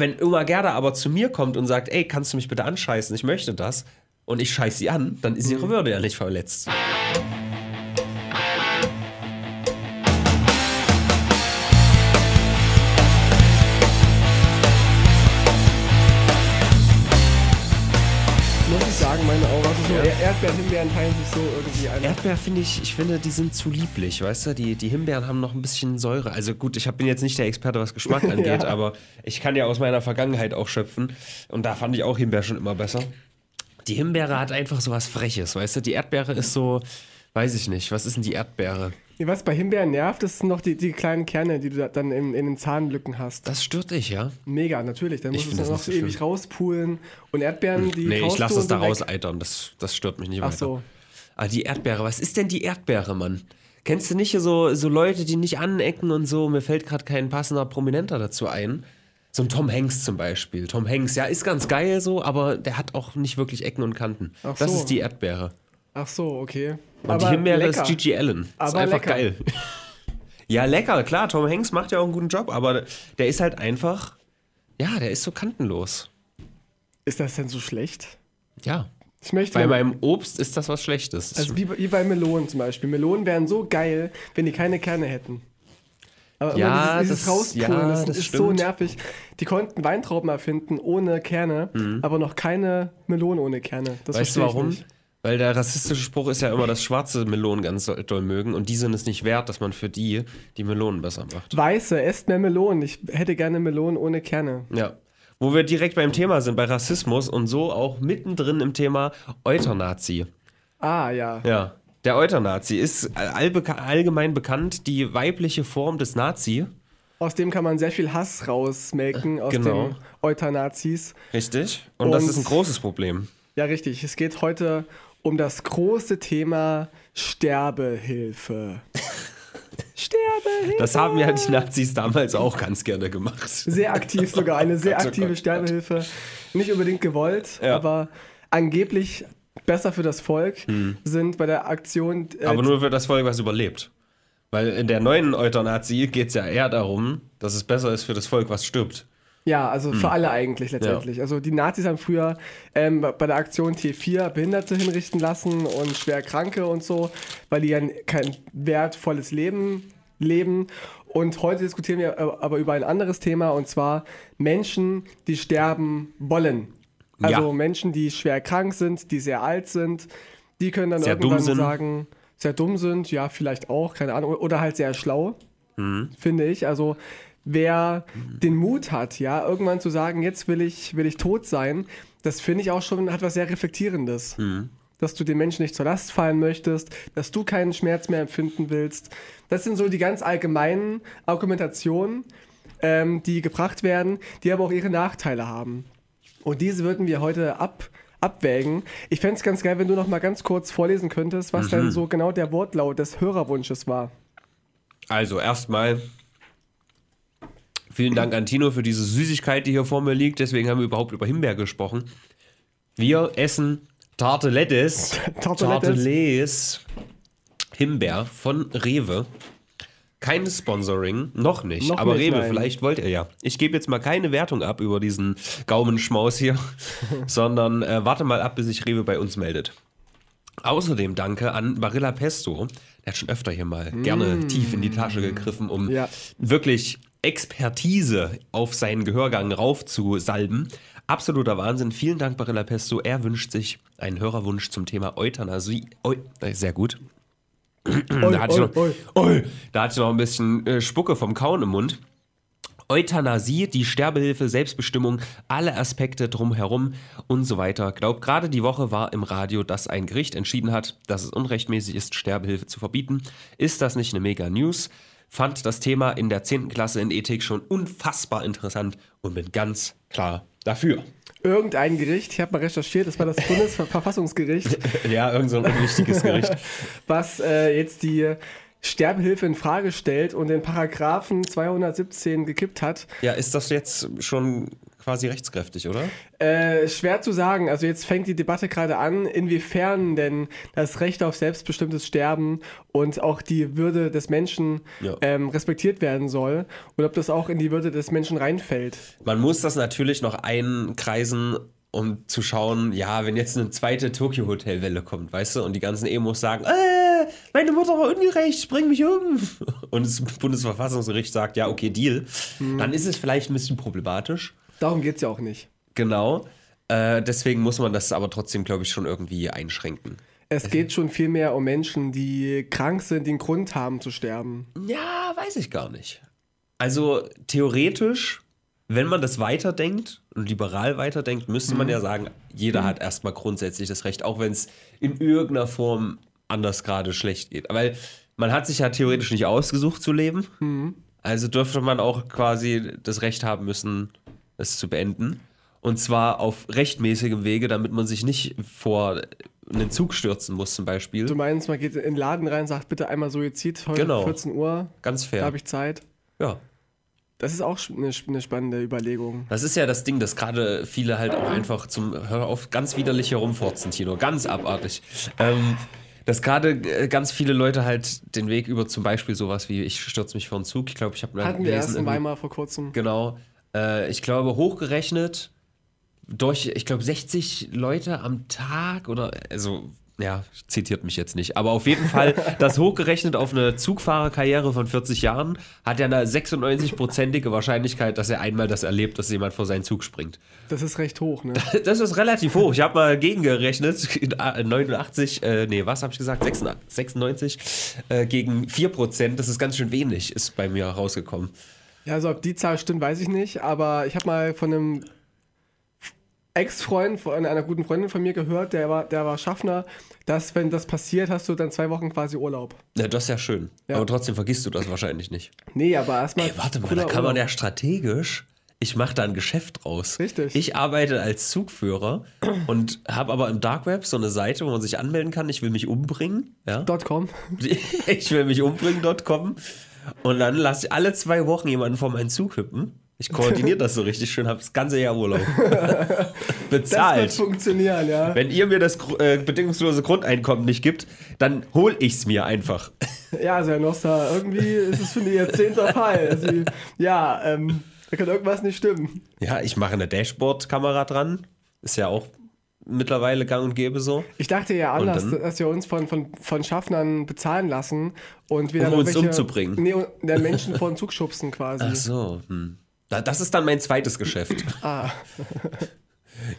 Wenn Oma Gerda aber zu mir kommt und sagt, ey, kannst du mich bitte anscheißen, ich möchte das, und ich scheiße sie an, dann ist ihre Würde ja nicht verletzt. Erdbeeren, Himbeeren teilen sich so irgendwie ein. Erdbeer finde ich, ich finde, die sind zu lieblich, weißt du? Die, die Himbeeren haben noch ein bisschen Säure. Also gut, ich hab, bin jetzt nicht der Experte, was Geschmack angeht, Ja. aber ich kann ja aus meiner Vergangenheit auch schöpfen. Und da fand ich auch Himbeer schon immer besser. Die Himbeere hat einfach so was Freches, weißt du? Die Erdbeere ist so, weiß ich nicht, was ist denn die Erdbeere? Nee, Was bei Himbeeren nervt, das sind noch die, die kleinen Kerne, die du da dann in, in den Zahnlücken hast. Das stört dich, ja? Mega, natürlich. Dann Ich musst du es noch so ewig schlimm. rauspulen. Und Erdbeeren, die Nee, ich lasse das da so weg. rauseitern. Das, das stört mich nicht Ach weiter. so. Aber die Erdbeere, was ist denn die Erdbeere, Mann? Kennst du nicht hier so, so Leute, die nicht anecken und so? Mir fällt gerade kein passender Prominenter dazu ein. So ein Tom Hanks zum Beispiel. Tom Hanks, ja, ist ganz geil so, aber der hat auch nicht wirklich Ecken und Kanten. Ach Das so. ist die Erdbeere. Ach so, okay. Und die Himbeere lecker. ist Gigi Allen. ist Aber einfach lecker. geil. ja, lecker, klar. Tom Hanks macht ja auch einen guten Job, aber der ist halt einfach, ja, der ist so kantenlos. Ist das denn so schlecht? Ja. Ich möchte Bei ja- meinem Obst ist das was Schlechtes. Also wie, bei- wie bei Melonen zum Beispiel. Melonen wären so geil, wenn die keine Kerne hätten. Aber Ja, dieses, dieses das- Rauspulen, ja, das, das ist so stimmt. nervig. Die konnten Weintrauben erfinden ohne Kerne, aber noch keine Melonen ohne Kerne. Das Mhm. weißt du ich warum? nicht. Weil der rassistische Spruch ist ja immer, dass schwarze Melonen ganz doll- mögen und die sind es nicht wert, dass man für die die Melonen besser macht. Weiße, esst mehr Melonen. Ich hätte gerne Melonen ohne Kerne. Ja. Wo wir direkt beim Thema sind, bei Rassismus und so auch mittendrin im Thema Euternazi. Ah, ja. Ja. Der Euternazi ist allgemein bekannt die weibliche Form des Nazi. Aus dem kann man sehr viel Hass rausmelken, aus Genau. den Eutanazis. Richtig. Und, das Und- ist ein großes Problem. Ja, richtig. Es geht heute um das große Thema Sterbehilfe. Sterbehilfe! Das haben ja die Nazis damals auch ganz gerne gemacht. Sehr aktiv sogar, eine sehr Gott, oh aktive Gott, Sterbehilfe. Nicht unbedingt gewollt, Ja. aber angeblich besser für das Volk sind bei der Aktion. äh, Hm. Aber nur für das Volk, was überlebt. Weil in der neuen Euthanasie geht es ja eher darum, dass es besser ist für das Volk, was stirbt. Ja, also Hm. für alle eigentlich letztendlich. Also die Nazis haben früher ähm, bei der Aktion T4 Behinderte hinrichten lassen und schwer Kranke und so, weil die ja kein wertvolles Leben leben. Und heute diskutieren wir äh, aber über ein anderes Thema und zwar Menschen, die sterben wollen. Also Ja. Menschen, die schwer krank sind, die sehr alt sind, die können dann Sehr irgendwann sagen, sehr dumm sind, ja, vielleicht auch, keine Ahnung, oder halt sehr schlau finde ich. Also wer den Mut hat, ja, irgendwann zu sagen, jetzt will ich, will ich tot sein, das finde ich auch schon, hat was sehr Reflektierendes. Dass du den Menschen nicht zur Last fallen möchtest, dass du keinen Schmerz mehr empfinden willst. Das sind so die ganz allgemeinen Argumentationen, ähm, die gebracht werden, die aber auch ihre Nachteile haben. Und diese würden wir heute ab, abwägen. Ich fände es ganz geil, wenn du noch mal ganz kurz vorlesen könntest, was denn so genau der Wortlaut des Hörerwunsches war. Also erstmal vielen Dank an Tino für diese Süßigkeit, die hier vor mir liegt. Deswegen haben wir überhaupt über Himbeer gesprochen. Wir essen Tartelettes. Tartelettes. Tartelettes. Himbeer von Rewe. Kein Sponsoring, noch nicht. Noch aber nicht, Rewe, nein. vielleicht wollt ihr ja. Ich gebe jetzt mal keine Wertung ab über diesen Gaumenschmaus hier, sondern äh, warte mal ab, bis sich Rewe bei uns meldet. Außerdem danke an Barilla Pesto. Der hat schon öfter hier mal gerne tief in die Tasche gegriffen, um Mm. Ja. wirklich Expertise auf seinen Gehörgang raufzusalben. Absoluter Wahnsinn. Vielen Dank, Barilla Pesto. Er wünscht sich einen Hörerwunsch zum Thema Euthanasie. Eu äh, sehr gut. da, hatte ich noch, da hatte ich noch ein bisschen äh, Spucke vom Kauen im Mund. Euthanasie, die Sterbehilfe, Selbstbestimmung, alle Aspekte drumherum und so weiter. Glaub, gerade die Woche war im Radio, dass ein Gericht entschieden hat, dass es unrechtmäßig ist, Sterbehilfe zu verbieten. Ist das nicht eine mega News? Fand das Thema in der 10. Klasse in Ethik schon unfassbar interessant und bin ganz klar dafür. Irgendein Gericht, ich habe mal recherchiert, das war das Bundesverfassungsgericht, Ja, irgend so ein unwichtiges Gericht. was äh, jetzt die Sterbehilfe in Frage stellt und den Paragraphen 217 gekippt hat. Ja, ist das jetzt schon quasi rechtskräftig, oder? Äh, schwer zu sagen. Also jetzt fängt die Debatte gerade an, inwiefern denn das Recht auf selbstbestimmtes Sterben und auch die Würde des Menschen Ja. ähm, respektiert werden soll und ob das auch in die Würde des Menschen reinfällt. Man muss das natürlich noch einkreisen, um zu schauen, ja, wenn jetzt eine zweite Tokyo-Hotel-Welle kommt, weißt du, und die ganzen Emos sagen, äh, meine Mutter war ungerecht, bring mich um. Und das Bundesverfassungsgericht sagt, ja, okay, Deal. Dann ist es vielleicht ein bisschen problematisch. Darum geht es ja auch nicht. Genau. Äh, deswegen muss man das aber trotzdem, glaube ich, schon irgendwie einschränken. Es geht schon viel mehr um Menschen, die krank sind, die einen Grund haben zu sterben. Ja, weiß ich gar nicht. Also theoretisch, wenn man das weiterdenkt und liberal weiterdenkt, müsste man ja sagen, jeder hat erstmal grundsätzlich das Recht, auch wenn es in irgendeiner Form anders gerade schlecht geht. Weil man hat sich ja theoretisch nicht ausgesucht zu leben. Also dürfte man auch quasi das Recht haben müssen, es zu beenden. Und zwar auf rechtmäßigem Wege, damit man sich nicht vor einen Zug stürzen muss, zum Beispiel. Du meinst, man geht in den Laden rein, sagt bitte einmal Suizid, heute Genau. 14 Uhr, Ganz da fair. habe ich Zeit. Ja. Das ist auch eine, eine spannende Überlegung. Das ist ja das Ding, dass gerade viele halt auch einfach zum, hör auf, ganz widerlich herumforzen, Tino, ganz abartig. Ähm, dass gerade äh, ganz viele Leute halt den Weg über zum Beispiel sowas wie, ich stürze mich vor einen Zug, ich glaube, ich habe mal Hatten wir erst in Weimar vor kurzem. Genau. Äh, ich glaube, hochgerechnet durch, ich glaube, 60 Leute am Tag oder, also, ja, zitiert mich jetzt nicht, aber auf jeden Fall, das hochgerechnet auf eine Zugfahrerkarriere von 40 Jahren hat ja eine 96-prozentige Wahrscheinlichkeit, dass er einmal das erlebt, dass jemand vor seinen Zug springt. Das ist recht hoch, ne? Das ist relativ hoch. Ich habe mal gegengerechnet. In, äh, 89, äh, nee, was habe ich gesagt? 96, 96 äh, gegen 4%. Das ist ganz schön wenig, ist bei mir rausgekommen. Ja, also ob die Zahl stimmt, weiß ich nicht, aber ich habe mal von einem Ex-Freund, von einer guten Freundin von mir gehört, der war, der war Schaffner, dass wenn das passiert, hast du dann zwei Wochen quasi Urlaub. Ja, das ist ja schön. Ja. Aber trotzdem vergisst du das wahrscheinlich nicht. Nee, aber erstmal. Ey, warte mal, da kann man ja strategisch. Ich mache da ein Geschäft draus. Richtig. Ich arbeite als Zugführer und habe aber im Dark Web so eine Seite, wo man sich anmelden kann. Ich will mich umbringen. Ja. Com. ich will mich umbringen.com und dann lasse ich alle zwei Wochen jemanden vor meinen Zug hüppen. Ich koordiniere das so richtig schön, habe das ganze Jahr Urlaub. Das wird Bezahlt. funktionieren, ja. Wenn ihr mir das äh, bedingungslose Grundeinkommen nicht gibt, dann hol ich's mir einfach. Ja, also Herr Noster, irgendwie ist es für die jetzt zehnter Fall. Also, ja, ähm, da kann irgendwas nicht stimmen. Ja, ich mache eine Dashboard-Kamera dran. Ist ja auch mittlerweile gang und gäbe so. Ich dachte ja anders, dass wir uns von, von, von Schaffnern bezahlen lassen und wir Um dann uns irgendwelche- umzubringen. Nee, den Menschen vor den Zug schubsen quasi. Ach so. Hm. Da- Das ist dann mein zweites Geschäft. Ah,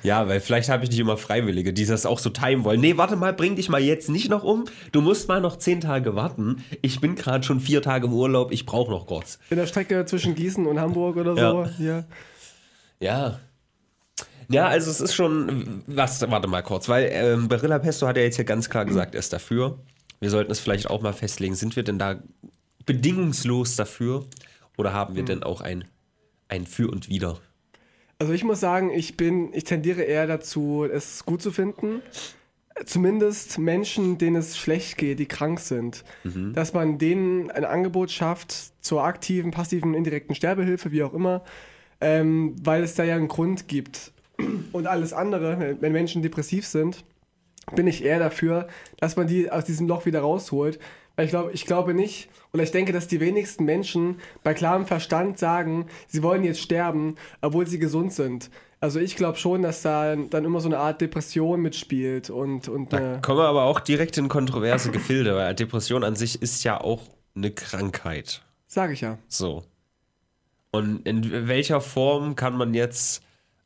Ja, weil vielleicht habe ich nicht immer Freiwillige, die das auch so timen wollen. Nee, warte mal, bring dich mal jetzt nicht noch um. Du musst mal noch zehn Tage warten. Ich bin gerade schon vier Tage im Urlaub, ich brauche noch kurz. in der Strecke zwischen Gießen und Hamburg oder so. Ja. Hier. Ja. Ja, also es ist schon, was, warte mal kurz, weil ähm, Barilla Pesto hat ja jetzt hier ganz klar gesagt, er ist dafür. Wir sollten es vielleicht auch mal festlegen. Sind wir denn da bedingungslos dafür? Oder haben wir denn auch ein, ein Für und Wider? Also ich muss sagen, ich bin, ich tendiere eher dazu, es gut zu finden. Zumindest Menschen, denen es schlecht geht, die krank sind. Dass man denen ein Angebot schafft zur aktiven, passiven, indirekten Sterbehilfe, wie auch immer, ähm, weil es da ja einen Grund gibt. Und alles andere, wenn- Menschen depressiv sind, bin ich eher dafür, dass man die aus diesem Loch wieder rausholt. Weil ich glaube, ich glaube nicht, oder ich denke, dass die wenigsten Menschen bei klarem Verstand sagen, sie wollen jetzt sterben, obwohl sie gesund sind. Also ich glaube schon, dass da dann immer so eine Art Depression mitspielt und, und Da kommen wir aber auch direkt in kontroverse Gefilde, weil Depression an sich ist ja auch eine Krankheit. sage ich ja. So. Und in welcher Form kann man jetzt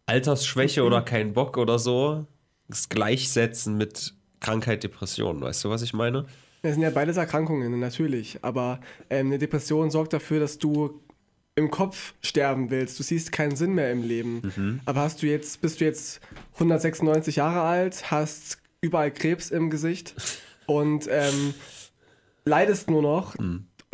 Altersschwäche oder keinen Bock oder so das gleichsetzen mit Krankheit, Depression? Weißt du, was ich meine? Das sind ja beides Erkrankungen, natürlich. Aber ähm, eine Depression sorgt dafür, dass du im Kopf sterben willst. Du siehst keinen Sinn mehr im Leben. Aber hast du jetzt, bist du jetzt 196 Jahre alt, hast überall Krebs im Gesicht und ähm, leidest nur noch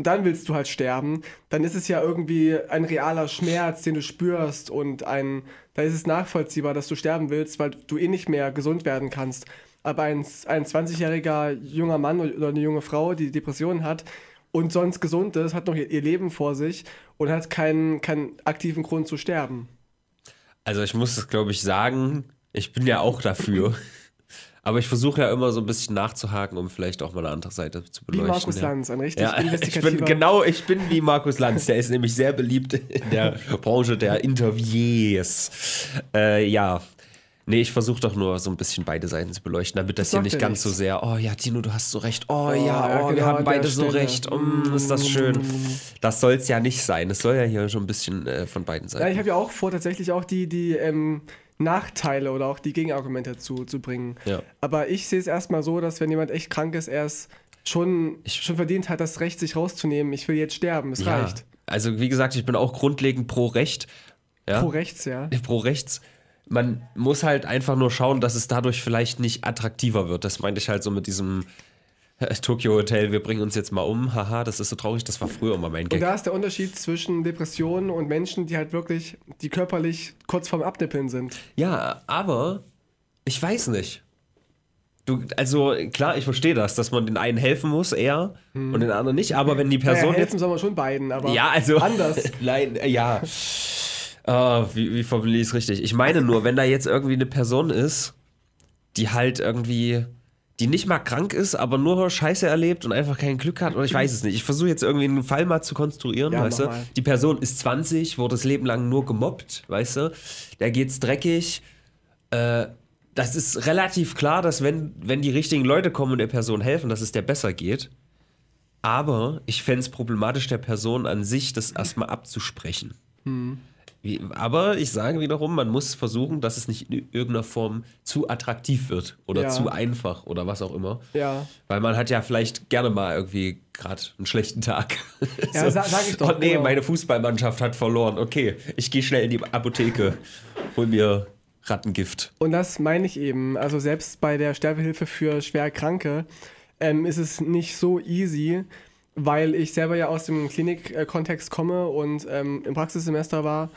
und dann willst du halt sterben, dann ist es ja irgendwie ein realer Schmerz, den du spürst und ein, da ist es nachvollziehbar, dass du sterben willst, weil du eh nicht mehr gesund werden kannst. Aber ein, ein 20-jähriger junger Mann oder eine junge Frau, die Depressionen hat und sonst gesund ist, hat noch ihr, ihr Leben vor sich und hat keinen, keinen aktiven Grund zu sterben. Also ich muss es, glaube ich, sagen, ich bin ja auch dafür. Aber ich versuche ja immer so ein bisschen nachzuhaken, um vielleicht auch mal eine andere Seite zu Wie beleuchten. Markus ja. Lanz, ein richtig Ja, ich investigativer... bin genau, ich bin wie Markus Lanz, der ist nämlich sehr beliebt in der Branche der Interviews. Äh, ja. Nee, ich versuche doch nur so ein bisschen beide Seiten zu beleuchten, damit das, Das hier nicht ja ganz so nichts. sehr, oh ja, Tino, du hast so recht, oh, Oh, ja, ja, oh, wir genau, haben an beide so recht, mm, ist das schön. Das soll es ja nicht sein, es soll ja hier schon ein bisschen äh, von beiden Ja, Seiten. ich habe ja auch vor, tatsächlich auch die, die ähm, Nachteile oder auch die Gegenargumente zu, zu bringen. Ja. Aber ich sehe es erstmal so, dass wenn jemand echt krank ist, er es schon, Ich- schon verdient hat, das Recht, sich rauszunehmen. Ich will jetzt sterben, es ja, reicht. also wie gesagt, ich bin auch grundlegend pro Recht. Ja? Pro rechts, ja. pro rechts. Man muss halt einfach nur schauen, dass es dadurch vielleicht nicht attraktiver wird. Das meinte ich halt so mit diesem Tokyo Hotel, wir bringen uns jetzt mal um. Haha, das ist so traurig, das war früher immer mein Und Gag. da ist der Unterschied zwischen Depressionen und Menschen, die halt wirklich, die körperlich kurz vorm Abnippeln sind. Ja, aber ich weiß nicht. Du, also klar, ich verstehe das, dass man den einen helfen muss, eher, und den anderen nicht. Aber wenn die Naja, Person helfen jetzt soll man schon beiden, aber Ja, also. anders. Nein, äh, ja. Ah, wie, wie formuliere ich es richtig? Ich meine nur, wenn da jetzt irgendwie eine Person ist, die halt irgendwie, die nicht mal krank ist, aber nur Scheiße erlebt und einfach kein Glück hat, oder ich weiß es nicht. Ich versuche jetzt irgendwie einen Fall mal zu konstruieren, Ja, weißt du? mal. Die Person ist 20, wurde das Leben lang nur gemobbt, weißt du? Der geht's dreckig. Äh, das ist relativ klar, dass wenn, wenn die richtigen Leute kommen und der Person helfen, dass es der besser geht. Aber ich fände es problematisch, der Person an sich das erstmal abzusprechen. Wie, aber ich sage wiederum, man muss versuchen, dass es nicht in irgendeiner Form zu attraktiv wird oder Ja. zu einfach oder was auch immer. Ja. Weil man hat ja vielleicht gerne mal irgendwie gerade einen schlechten Tag. Ja, sa- sag ich doch, Oh nee, genau. meine Fußballmannschaft hat verloren. Okay, ich gehe schnell in die Apotheke, hol mir Rattengift. Und das meine ich eben. Also selbst bei der Sterbehilfe für schwer Kranke ähm, ist es nicht so easy, weil ich selber ja aus dem Klinik-Kontext komme und ähm, im Praxissemester war.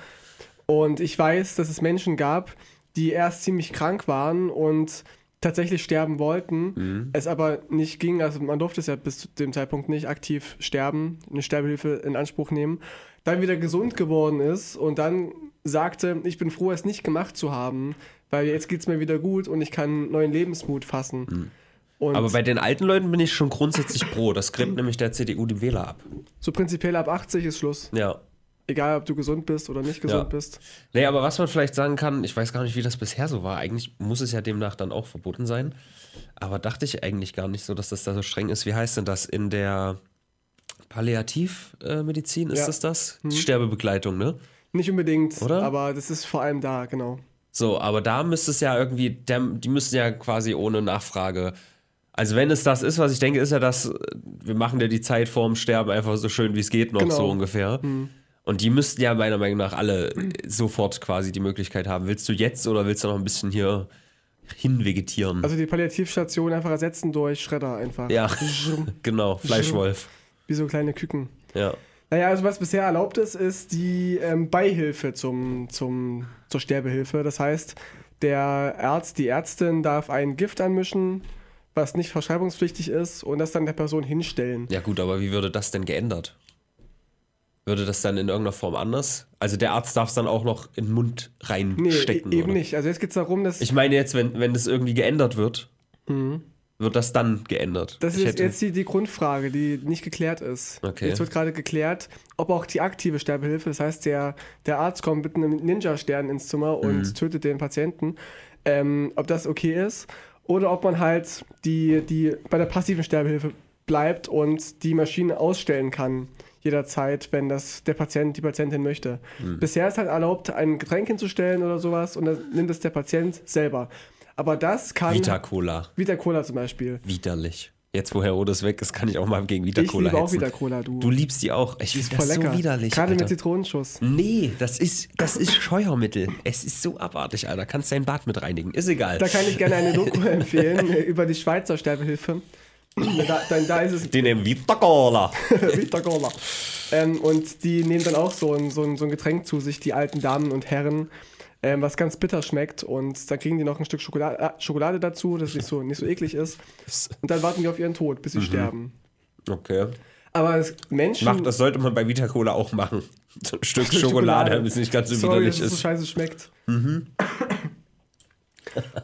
Und ich weiß, dass es Menschen gab, die erst ziemlich krank waren und tatsächlich sterben wollten, es aber nicht ging. Also man durfte es ja bis zu dem Zeitpunkt nicht aktiv sterben, eine Sterbehilfe in Anspruch nehmen. Dann wieder gesund geworden ist und dann sagte, ich bin froh, es nicht gemacht zu haben, weil jetzt geht es mir wieder gut und ich kann neuen Lebensmut fassen. Und Aber bei den alten Leuten bin ich schon grundsätzlich pro. Das gräbt nämlich der CDU die Wähler ab. so prinzipiell ab 80 ist Schluss. Ja. Egal, ob du gesund bist oder nicht gesund Ja. bist. Nee, aber was man vielleicht sagen kann, ich weiß gar nicht, wie das bisher so war. Eigentlich muss es ja demnach dann auch verboten sein. Aber dachte ich eigentlich gar nicht so, dass das da so streng ist. Wie heißt denn das in der Palliativmedizin? Ist Ja. das das? Die Sterbebegleitung, ne? Nicht unbedingt, Oder? aber das ist vor allem da, genau. So, aber da müsste es ja irgendwie, die müssten ja quasi ohne Nachfrage. Also wenn es das ist, was ich denke, ist ja das, äh, wir machen dir die Zeit vorm Sterben einfach so schön, wie es geht, noch Genau. so ungefähr. Und die müssten ja meiner Meinung nach alle sofort quasi die Möglichkeit haben. Willst du jetzt oder willst du noch ein bisschen hier hinvegetieren? Also die Palliativstation einfach ersetzen durch Schredder einfach. ja, genau, Fleischwolf. Wie so kleine Küken. Ja. Naja, also was bisher erlaubt ist, ist die ähm, Beihilfe zum, zum, zur Sterbehilfe. Das heißt, der Arzt, die Ärztin darf ein Gift anmischen, was nicht verschreibungspflichtig ist, und das dann der Person hinstellen. Ja, gut, aber wie würde das denn geändert? Würde das dann in irgendeiner Form anders? Also der Arzt darf es dann auch noch in den Mund Nee, reinstecken. e eben oder? nicht. Also jetzt geht es darum, dass. Ich meine jetzt, wenn, wenn das irgendwie geändert wird, wird das dann geändert. Mhm. das ich ist jetzt die, die Grundfrage, die nicht geklärt ist. Okay. Jetzt wird gerade geklärt, ob auch die aktive Sterbehilfe, das heißt, der, der Arzt kommt mit einem Ninja-Stern ins Zimmer und Mhm. tötet den Patienten, ähm, ob das okay ist oder ob man halt die, die bei der passiven Sterbehilfe bleibt und die Maschine ausstellen kann jederzeit, wenn das der Patient, die Patientin möchte. Mhm. Bisher ist halt erlaubt, ein Getränk hinzustellen oder sowas und dann nimmt es der Patient selber. Aber das kann Vita Cola. Vita Cola zum Beispiel. Widerlich. Jetzt, wo Herodes weg ist, kann ich auch mal gegen Vita Ich liebe auch hetzen. Vita Cola, du. Du liebst die auch. Ich finde das lecker. so widerlich. Gerade mit. Zitronenschuss. Nee, das ist, das ist Scheuermittel. Es ist so abartig, Alter. Kannst dein Bad mit reinigen. Ist egal. Da kann ich gerne eine Doku empfehlen äh, über die Schweizer Sterbehilfe. Da, da, da ist es Die nehmen Vita Cola. Vita Cola. Ähm, und die nehmen dann auch so ein, so, ein, so ein Getränk zu sich, die alten Damen und Herren, ähm, was ganz bitter schmeckt. Und dann kriegen die noch ein Stück Schokolade, äh, Schokolade dazu, das nicht so, nicht so eklig ist. Und dann warten die auf ihren Tod, bis sie sterben. Okay. Aber es, Menschen. Macht, das sollte man bei Vita Cola auch machen. So ein Stück Stück Schokolade, damit es nicht ganz so Sorry, widerlich dass es so ist. scheiße schmeckt.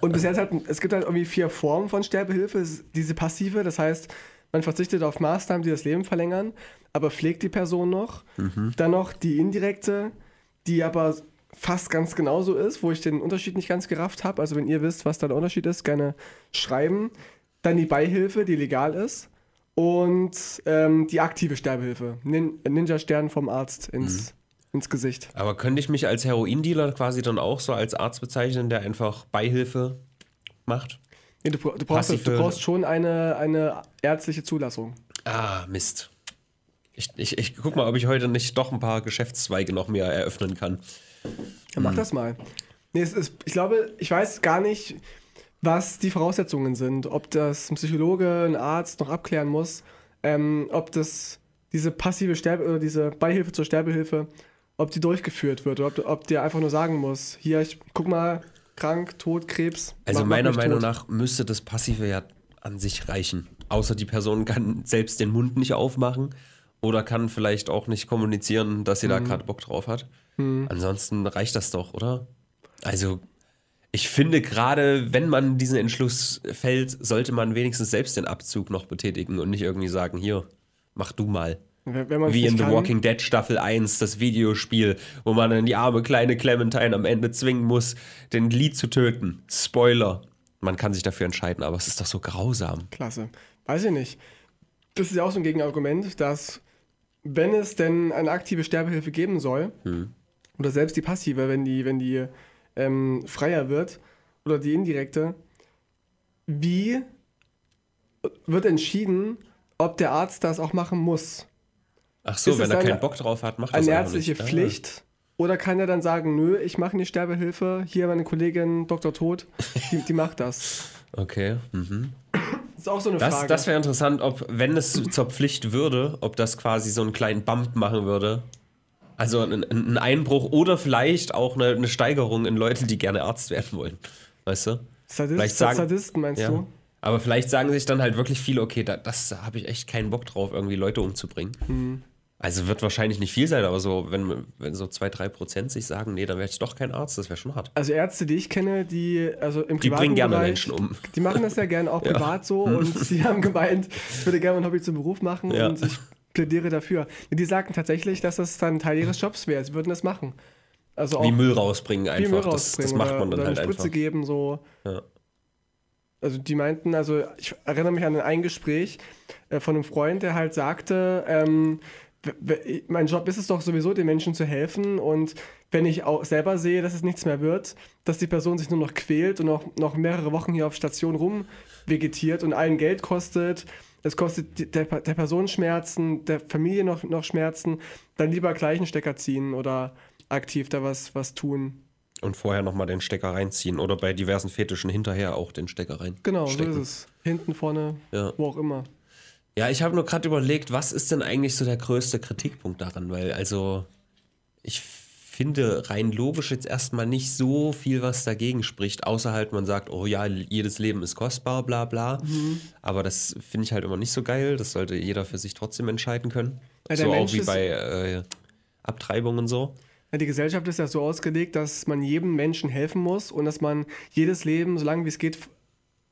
Und bis jetzt hat, es gibt halt irgendwie vier Formen von Sterbehilfe. Es ist Diese passive, das heißt, man verzichtet auf Maßnahmen, die das Leben verlängern, aber pflegt die Person noch. Dann noch die indirekte, die aber fast ganz genauso ist, wo ich den Unterschied nicht ganz gerafft habe. Also wenn ihr wisst, was da der Unterschied ist, gerne schreiben. Dann die Beihilfe, die legal ist. Und ähm, die aktive Sterbehilfe. Nin Ninja-Stern vom Arzt ins, ins Gesicht. Aber könnte ich mich als Heroindealer quasi dann auch so als Arzt bezeichnen, der einfach Beihilfe macht? Nee, du, du, brauchst, du brauchst schon eine, eine ärztliche Zulassung. Ah, Mist. Ich, ich, ich guck mal, ob ich heute nicht doch ein paar Geschäftszweige noch mehr eröffnen kann. Ja, mach das mal. Nee, es ist, ich glaube, ich weiß gar nicht, was die Voraussetzungen sind. Ob das ein Psychologe, ein Arzt noch abklären muss, ähm, ob das diese passive Sterbe oder diese Beihilfe zur Sterbehilfe, ob die durchgeführt wird oder ob, ob der einfach nur sagen muss, hier, ich guck mal, krank, tot, Krebs. Also meiner Meinung tot. nach müsste das Passive ja an sich reichen. Außer die Person kann selbst den Mund nicht aufmachen oder kann vielleicht auch nicht kommunizieren, dass sie Mhm. da gerade Bock drauf hat. Ansonsten reicht das doch, oder? Also ich finde gerade, wenn man diesen Entschluss fällt, sollte man wenigstens selbst den Abzug noch betätigen und nicht irgendwie sagen, hier, mach du mal. Wie in The kann, Walking Dead Staffel 1, das Videospiel, wo man dann die arme kleine Clementine am Ende zwingen muss, den Lied zu töten. Spoiler. Man kann sich dafür entscheiden, aber es ist doch so grausam. Klasse. Weiß ich nicht. Das ist ja auch so ein Gegenargument, dass wenn es denn eine aktive Sterbehilfe geben soll, oder selbst die passive, wenn die, wenn die ähm, freier wird, oder die indirekte, wie wird entschieden, ob der Arzt das auch machen muss? Ach so, Ist wenn er eine- keinen Bock drauf hat, macht das Eine ärztliche nicht. Pflicht? Oder kann er dann sagen, nö, ich mache nicht Sterbehilfe, hier meine Kollegin Dr. Tod, die, die macht das. Okay. Mhm. Das ist auch so eine Das, Frage. das wäre interessant, ob, wenn es zur Pflicht würde, ob das quasi so einen kleinen Bump machen würde. Also ein, ein Einbruch oder vielleicht auch eine, eine Steigerung in Leute, die gerne Arzt werden wollen. Weißt du? Sadist, vielleicht sagen- Sadisten, meinst Ja. du? Aber vielleicht sagen sich dann halt wirklich viele, okay, da, das habe ich echt keinen Bock drauf, irgendwie Leute umzubringen. Hm. Also wird wahrscheinlich nicht viel sein, aber so, wenn, wenn so zwei, drei Prozent sich sagen, nee, dann werde ich doch kein Arzt, das wäre schon hart. Also Ärzte, die ich kenne, die also im Die privaten bringen gerne Bereich, Menschen um. Die machen das ja gerne auch privat so und die haben gemeint, ich würde gerne mein Hobby zum Beruf machen Ja. und ich plädiere dafür. Die sagten tatsächlich, dass das dann Teil ihres Jobs wäre. Sie würden das machen. Also auch Wie Müll rausbringen einfach. Müll das, rausbringen das macht man oder, dann oder halt eine Spritze einfach. geben so. Ja. Also die meinten, also ich erinnere mich an ein Gespräch äh, von einem Freund, der halt sagte, ähm, mein Job ist es doch sowieso, den Menschen zu helfen und wenn ich auch selber sehe, dass es nichts mehr wird, dass die Person sich nur noch quält und noch, noch mehrere Wochen hier auf Station rumvegetiert und allen Geld kostet, es kostet der, der Person Schmerzen, der Familie noch, noch Schmerzen, dann lieber gleich einen Stecker ziehen oder aktiv da was, was tun. Und vorher nochmal den Stecker reinziehen oder bei diversen Fetischen hinterher auch den Stecker rein. Genau, stecken. so ist es. Hinten, vorne, Ja. wo auch immer. Ja, ich habe nur gerade überlegt, was ist denn eigentlich so der größte Kritikpunkt daran? Weil, also, ich finde rein logisch jetzt erstmal nicht so viel, was dagegen spricht, außer halt man sagt, oh ja, jedes Leben ist kostbar, bla bla. Mhm. Aber das finde ich halt immer nicht so geil. Das sollte jeder für sich trotzdem entscheiden können. Der so auch Mensch wie bei äh, Abtreibung und so. Die Gesellschaft ist ja so ausgelegt, dass man jedem Menschen helfen muss und dass man jedes Leben, so lange wie es geht,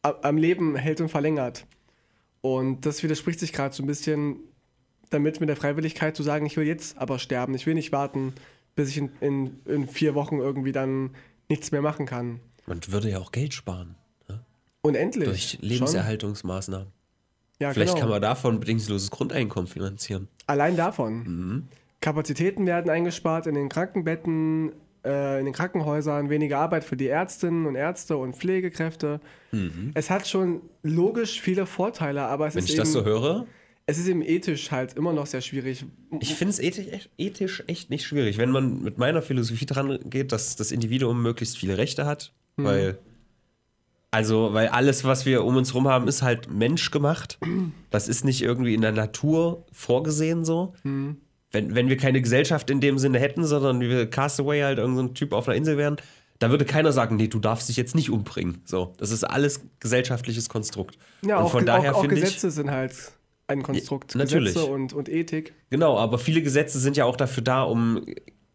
am Leben hält und verlängert. Und das widerspricht sich gerade so ein bisschen damit mit der Freiwilligkeit zu sagen, ich will jetzt aber sterben, ich will nicht warten, bis ich in, in, in vier Wochen irgendwie dann nichts mehr machen kann. Man würde ja auch Geld sparen. Ne? Unendlich. Durch. Lebenserhaltungsmaßnahmen. Ja, Vielleicht genau. kann man davon bedingungsloses Grundeinkommen finanzieren. Allein davon. Mhm. Kapazitäten werden eingespart in den Krankenbetten, äh, in den Krankenhäusern, weniger Arbeit für die Ärztinnen und Ärzte und Pflegekräfte. Es hat schon logisch viele Vorteile, aber es Mhm. Wenn ist, ich eben, das so höre, es ist eben ethisch halt immer noch sehr schwierig. Ich finde es ethisch, echt- ethisch echt nicht schwierig, wenn man mit meiner Philosophie dran geht, dass das Individuum möglichst viele Rechte hat, weil also weil alles, was wir um uns rum haben, ist halt menschgemacht. Das ist nicht irgendwie in der Natur vorgesehen so. Wenn, wenn wir keine Gesellschaft in dem Sinne hätten, sondern wir Castaway halt irgendein Typ auf einer Insel wären, da würde keiner sagen, nee, du darfst dich jetzt nicht umbringen. So, das ist alles gesellschaftliches Konstrukt. Ja, Und auch, von daher auch, auch finde ich, Gesetze sind halt ein Konstrukt. Ja, natürlich. Gesetze und, und Ethik. Genau, aber viele Gesetze sind ja auch dafür da, um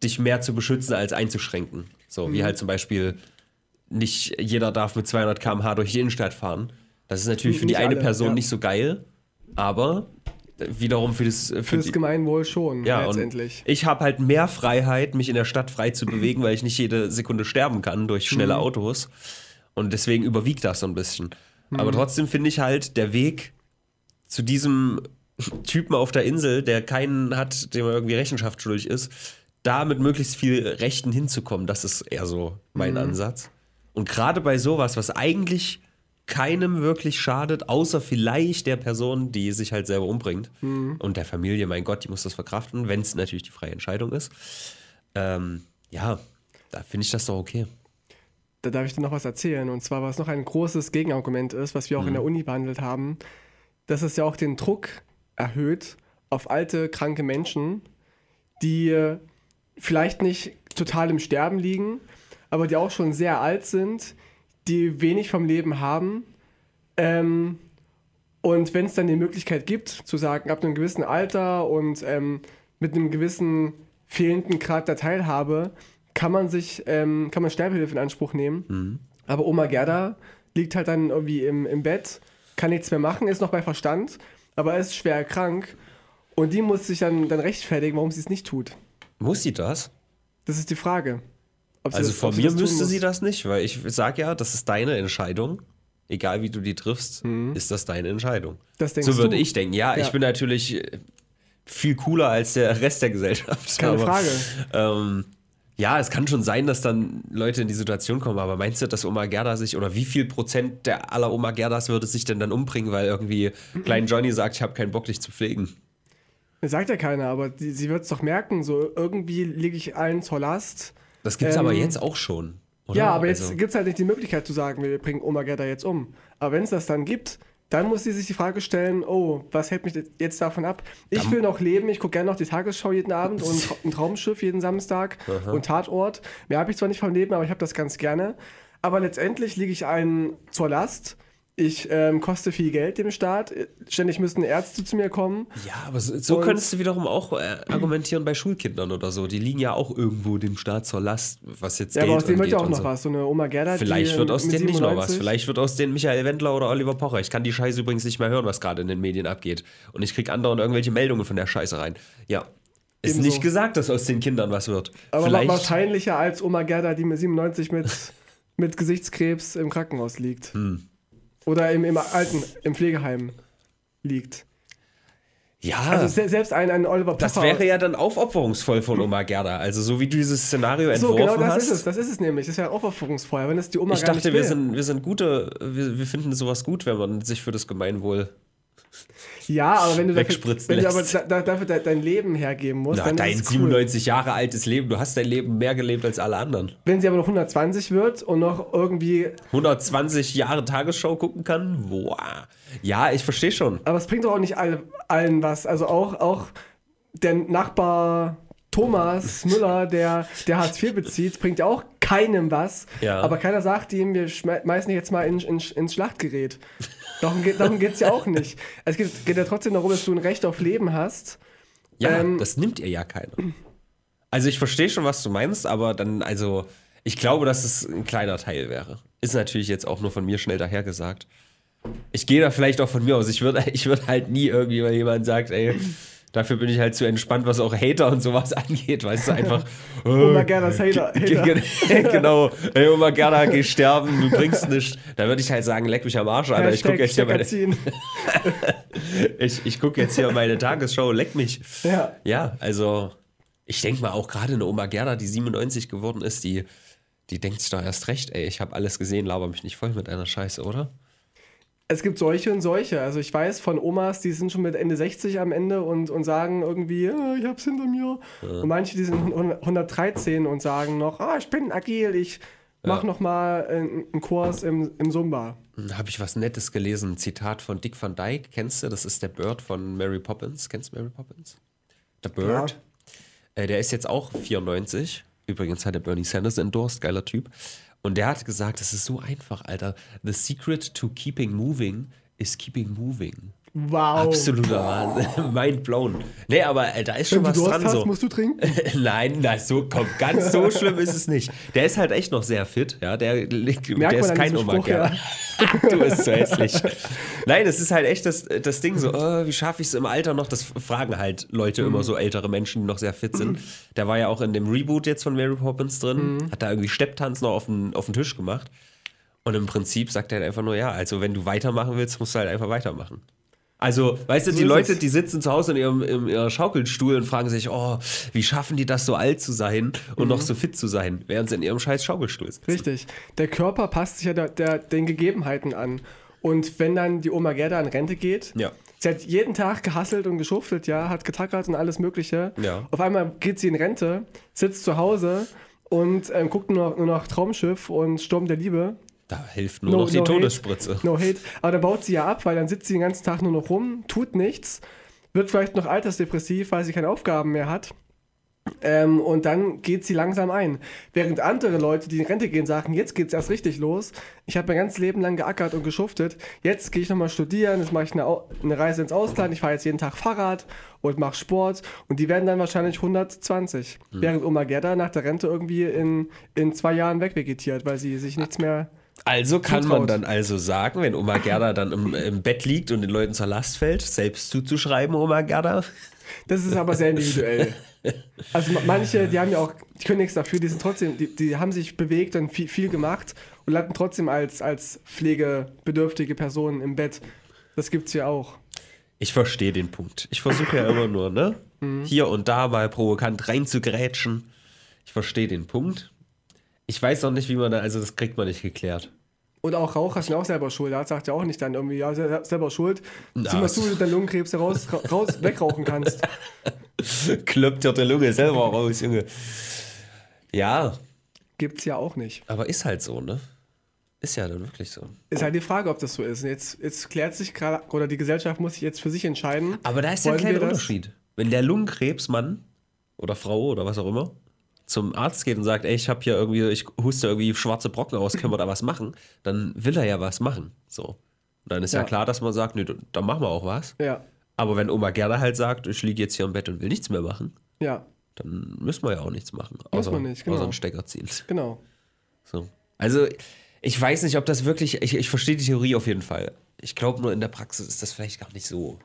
dich mehr zu beschützen als einzuschränken. So, wie halt zum Beispiel nicht jeder darf mit 200 km/h durch die Innenstadt fahren. Das ist natürlich für die Nicht eine alle, Person ja. nicht so geil, aber wiederum für das, für Für das die, Gemeinwohl schon, ja, letztendlich. Und ich habe halt mehr Freiheit, mich in der Stadt frei zu bewegen, weil ich nicht jede Sekunde sterben kann durch schnelle Autos. Und deswegen überwiegt das so ein bisschen. Aber trotzdem finde ich halt, der Weg zu diesem Typen auf der Insel, der keinen hat, dem er irgendwie Rechenschaft schuldig ist, da mit möglichst viel Rechten hinzukommen, das ist eher so mein Ansatz. Und gerade bei sowas, was eigentlich keinem wirklich schadet, außer vielleicht der Person, die sich halt selber umbringt. Und der Familie, mein Gott, die muss das verkraften, wenn es natürlich die freie Entscheidung ist. Ähm, ja, da finde ich das doch okay. Da darf ich dir noch was erzählen. Und zwar, was noch ein großes Gegenargument ist, was wir auch in der Uni behandelt haben, dass es ja auch den Druck erhöht auf alte, kranke Menschen, die vielleicht nicht total im Sterben liegen, aber die auch schon sehr alt sind, die wenig vom Leben haben. Ähm, und wenn es dann die Möglichkeit gibt, zu sagen, ab einem gewissen Alter und ähm, mit einem gewissen fehlenden Grad der Teilhabe, kann man sich, ähm, kann man Sterbehilfe in Anspruch nehmen. Aber Oma Gerda liegt halt dann irgendwie im, im Bett, kann nichts mehr machen, ist noch bei Verstand, aber ist schwer krank. Und die muss sich dann, dann rechtfertigen, warum sie es nicht tut. Muss sie das? Das ist die Frage. Also das- von mir müsste sie das nicht, weil ich sage ja, das ist deine Entscheidung. Egal wie du die triffst, ist das deine Entscheidung. Das so würde du? ich denken. Ja, ich Ja. bin natürlich äh, viel cooler als der Rest der Gesellschaft. Keine Frage. Ähm, ja, es kann schon sein, dass dann Leute in die Situation kommen, aber meinst du, dass Oma Gerda sich, oder wie viel Prozent der aller Oma Gerdas würde sich denn dann umbringen, weil irgendwie Klein Johnny sagt, ich habe keinen Bock, dich zu pflegen? Das sagt ja keiner, aber die, sie wird es doch merken, so irgendwie liege ich allen zur Last. Das gibt's Ähm, aber jetzt auch schon. Oder? Ja, aber jetzt Also- gibt es halt nicht die Möglichkeit zu sagen, wir bringen Oma Gerda jetzt um. Aber wenn es das dann gibt, dann muss sie sich die Frage stellen, oh, was hält mich jetzt davon ab? Ich will noch leben, ich gucke gerne noch die Tagesschau jeden Abend und ein Traumschiff jeden Samstag und Tatort. Mehr habe ich zwar nicht vom Leben, aber ich habe das ganz gerne. Aber letztendlich liege ich allen zur Last. Ich ähm, koste viel Geld dem Staat. Ständig müssten Ärzte zu mir kommen. Ja, aber so, so könntest du wiederum auch äh, argumentieren bei Schulkindern oder so. Die liegen ja auch irgendwo dem Staat zur Last, was jetzt Ja, Geld aber aus denen wird ja auch noch so. was. So eine Oma Gerda, Vielleicht die, wird aus mit denen nicht noch was. 97 Vielleicht wird aus denen Michael Wendler oder Oliver Pocher. Ich kann die Scheiße übrigens nicht mehr hören, was gerade in den Medien abgeht. Und ich krieg andauernd irgendwelche Meldungen von der Scheiße rein. Ja. Ist Ebenso. nicht gesagt, dass aus den Kindern was wird. Aber Vielleicht. wahrscheinlicher als Oma Gerda, die mit 97 mit, mit Gesichtskrebs im Krankenhaus liegt. Hm. Oder im, im Alten, im Pflegeheim liegt. Ja. Also se selbst ein, ein Oliver Pocher. das wäre ja dann aufopferungsvoll von Oma Gerda. Also so wie du dieses Szenario so, entworfen genau das hast. ist es. Das ist es nämlich. Das wäre aufopferungsvoll, wenn es die Oma Ich dachte, nicht wir will. sind, wir sind gute, wir, wir finden sowas gut, wenn man sich für das Gemeinwohl. Ja, aber wenn du dafür, wenn du aber da, da, dafür de, dein Leben hergeben musst, Na, dann dein ist cool. 97 Jahre altes Leben, du hast dein Leben mehr gelebt als alle anderen. Wenn sie aber noch 120 wird und noch irgendwie 120 Jahre Tagesschau gucken kann? Boah. Ja, ich verstehe schon. Aber es bringt doch auch nicht all, allen was. Also auch, auch der Nachbar Thomas Müller, der, der Hartz IV bezieht, bringt ja auch keinem was. Ja. Aber keiner sagt ihm, wir schmeißen jetzt mal in, in, ins Schlachtgerät. Darum, geht- darum geht es ja auch nicht. Es geht, geht ja trotzdem darum, dass du ein Recht auf Leben hast. Ja, Ähm, das nimmt ihr ja keiner. Also ich verstehe schon, was du meinst, aber dann, also, ich glaube, dass es ein kleiner Teil wäre. Ist natürlich jetzt auch nur von mir schnell dahergesagt. Ich gehe da vielleicht auch von mir aus. Ich würde ich würd halt nie irgendwie, weil jemand sagt, ey, dafür bin ich halt zu entspannt, was auch Hater und sowas angeht, weißt du, einfach. Oma äh, Gerdas Hater. Ge- Hater. ge- genau, hey Oma Gerda, geh sterben, du bringst nichts. Da würde ich halt sagen, leck mich am Arsch, Alter. Ich gucke jetzt, hier meine- ich, ich guck jetzt hier meine Tagesschau, leck mich. Ja. Ja, also ich denke mal auch gerade eine Oma Gerda, die 97 geworden ist, die, die denkt sich doch erst recht, ey, ich habe alles gesehen, laber mich nicht voll mit einer Scheiße, oder? Es gibt solche und solche. Also ich weiß von Omas, die sind schon mit Ende 60 am Ende und, und sagen irgendwie, ja, ich hab's hinter mir. Und manche, die sind 113 und sagen noch, ah, ich bin agil, ich mach noch mal einen, Kurs im, im Zumba. Habe ich was Nettes gelesen, ein Zitat von Dick Van Dyke, kennst du? Das ist der Bird von Mary Poppins. Kennst du Mary Poppins? Der Bird. Äh, der ist jetzt auch 94. Übrigens hat er Bernie Sanders endorsed, geiler Typ. Und der hat gesagt, es ist so einfach, Alter. The secret to keeping moving is keeping moving. Wow. Absoluter Wahnsinn. Mind blown. Nee, aber äh, da ist schon Wenn was du Durst dran hast, so. musst du trinken. Nein, na, so, komm, ganz so schlimm ist es nicht. Der ist halt echt noch sehr fit, ja. Der, der Merkt ist kein Oma Du bist so hässlich. Nein, es ist halt echt das, das Ding so, oh, wie schaffe ich es im Alter noch? Das fragen halt Leute Mhm. immer so ältere Menschen, die noch sehr fit sind. Der war ja auch in dem Reboot jetzt von Mary Poppins drin, Mhm. hat da irgendwie Stepptanz noch auf den, auf den Tisch gemacht. Und im Prinzip sagt er halt einfach nur, ja, also wenn du weitermachen willst, musst du halt einfach weitermachen. Also, weißt du, die Leute, die sitzen zu Hause in ihrem, in ihrem Schaukelstuhl und fragen sich, oh, wie schaffen die das so alt zu sein und noch so fit zu sein, während sie in ihrem scheiß Schaukelstuhl sitzen. Richtig. Der Körper passt sich ja der, der, den Gegebenheiten an. Und wenn dann die Oma Gerda in Rente geht, Ja. sie hat jeden Tag gehasselt und geschuftelt, ja, hat getackert und alles Mögliche. Ja. Auf einmal geht sie in Rente, sitzt zu Hause und ähm, guckt nur noch, nur noch Traumschiff und Sturm der Liebe. Da hilft nur noch die hate. Todesspritze. No hate. Aber dann baut sie ja ab, weil dann sitzt sie den ganzen Tag nur noch rum, tut nichts, wird vielleicht noch altersdepressiv, weil sie keine Aufgaben mehr hat. Ähm, und dann geht sie langsam ein. Während andere Leute, die in Rente gehen, sagen, jetzt geht's erst richtig los. Ich habe mein ganzes Leben lang geackert und geschuftet. Jetzt gehe ich nochmal studieren, jetzt mache ich eine, eine Reise ins Ausland. Ich fahre jetzt jeden Tag Fahrrad und mache Sport. Und die werden dann wahrscheinlich 120. Während Oma Gerda nach der Rente irgendwie in, in zwei Jahren wegvegetiert, weil sie sich nichts mehr... Also kann Zutraut. man dann also sagen, wenn Oma Gerda dann im, im Bett liegt und den Leuten zur Last fällt, selbst zuzuschreiben, Oma Gerda. Das ist aber sehr individuell. Also ma- manche, die haben ja auch, die können nichts dafür, die sind trotzdem, die, die haben sich bewegt und viel, viel gemacht und landen trotzdem als, als pflegebedürftige Personen im Bett. Das gibt's ja auch. Ich verstehe den Punkt. Ich versuche ja immer nur, ne? Hier und da mal provokant reinzugrätschen. Ich verstehe den Punkt. Ich weiß auch nicht, wie man da, also das kriegt man nicht geklärt. Und auch Raucher sind auch selber schuld. Da sagt ja auch nicht dann irgendwie, ja, se- selber schuld. Na, Sieh mal zu, wie du deinen Lungenkrebs heraus, ra- raus, wegrauchen kannst. Kloppt dir der Lunge selber raus, Junge. Ja, Gibt's ja auch nicht. aber ist halt so, ne? Ist ja dann wirklich so. Ist halt die Frage, ob das so ist. Und Jetzt, jetzt klärt sich gerade, oder die Gesellschaft muss sich jetzt für sich entscheiden. Aber da ist ja ein kleiner? Unterschied. Wenn der Lungenkrebsmann oder Frau oder was auch immer zum Arzt geht und sagt, ey, ich habe hier irgendwie, ich huste irgendwie schwarze Brocken aus, können wir da was machen? Dann will er ja was machen. So. Und dann ist ja, Ja. klar, dass man sagt, nö, dann machen wir auch was. Ja, Aber wenn Oma Gerda halt sagt, ich liege jetzt hier im Bett und will nichts mehr machen, ja, dann müssen wir ja auch nichts machen. Muss Außer, man nicht, genau. außer einen Stecker ziehen. genau. So. Also, ich weiß nicht, ob das wirklich, ich, ich verstehe die Theorie auf jeden Fall. Ich glaube nur in der Praxis ist das vielleicht gar nicht so,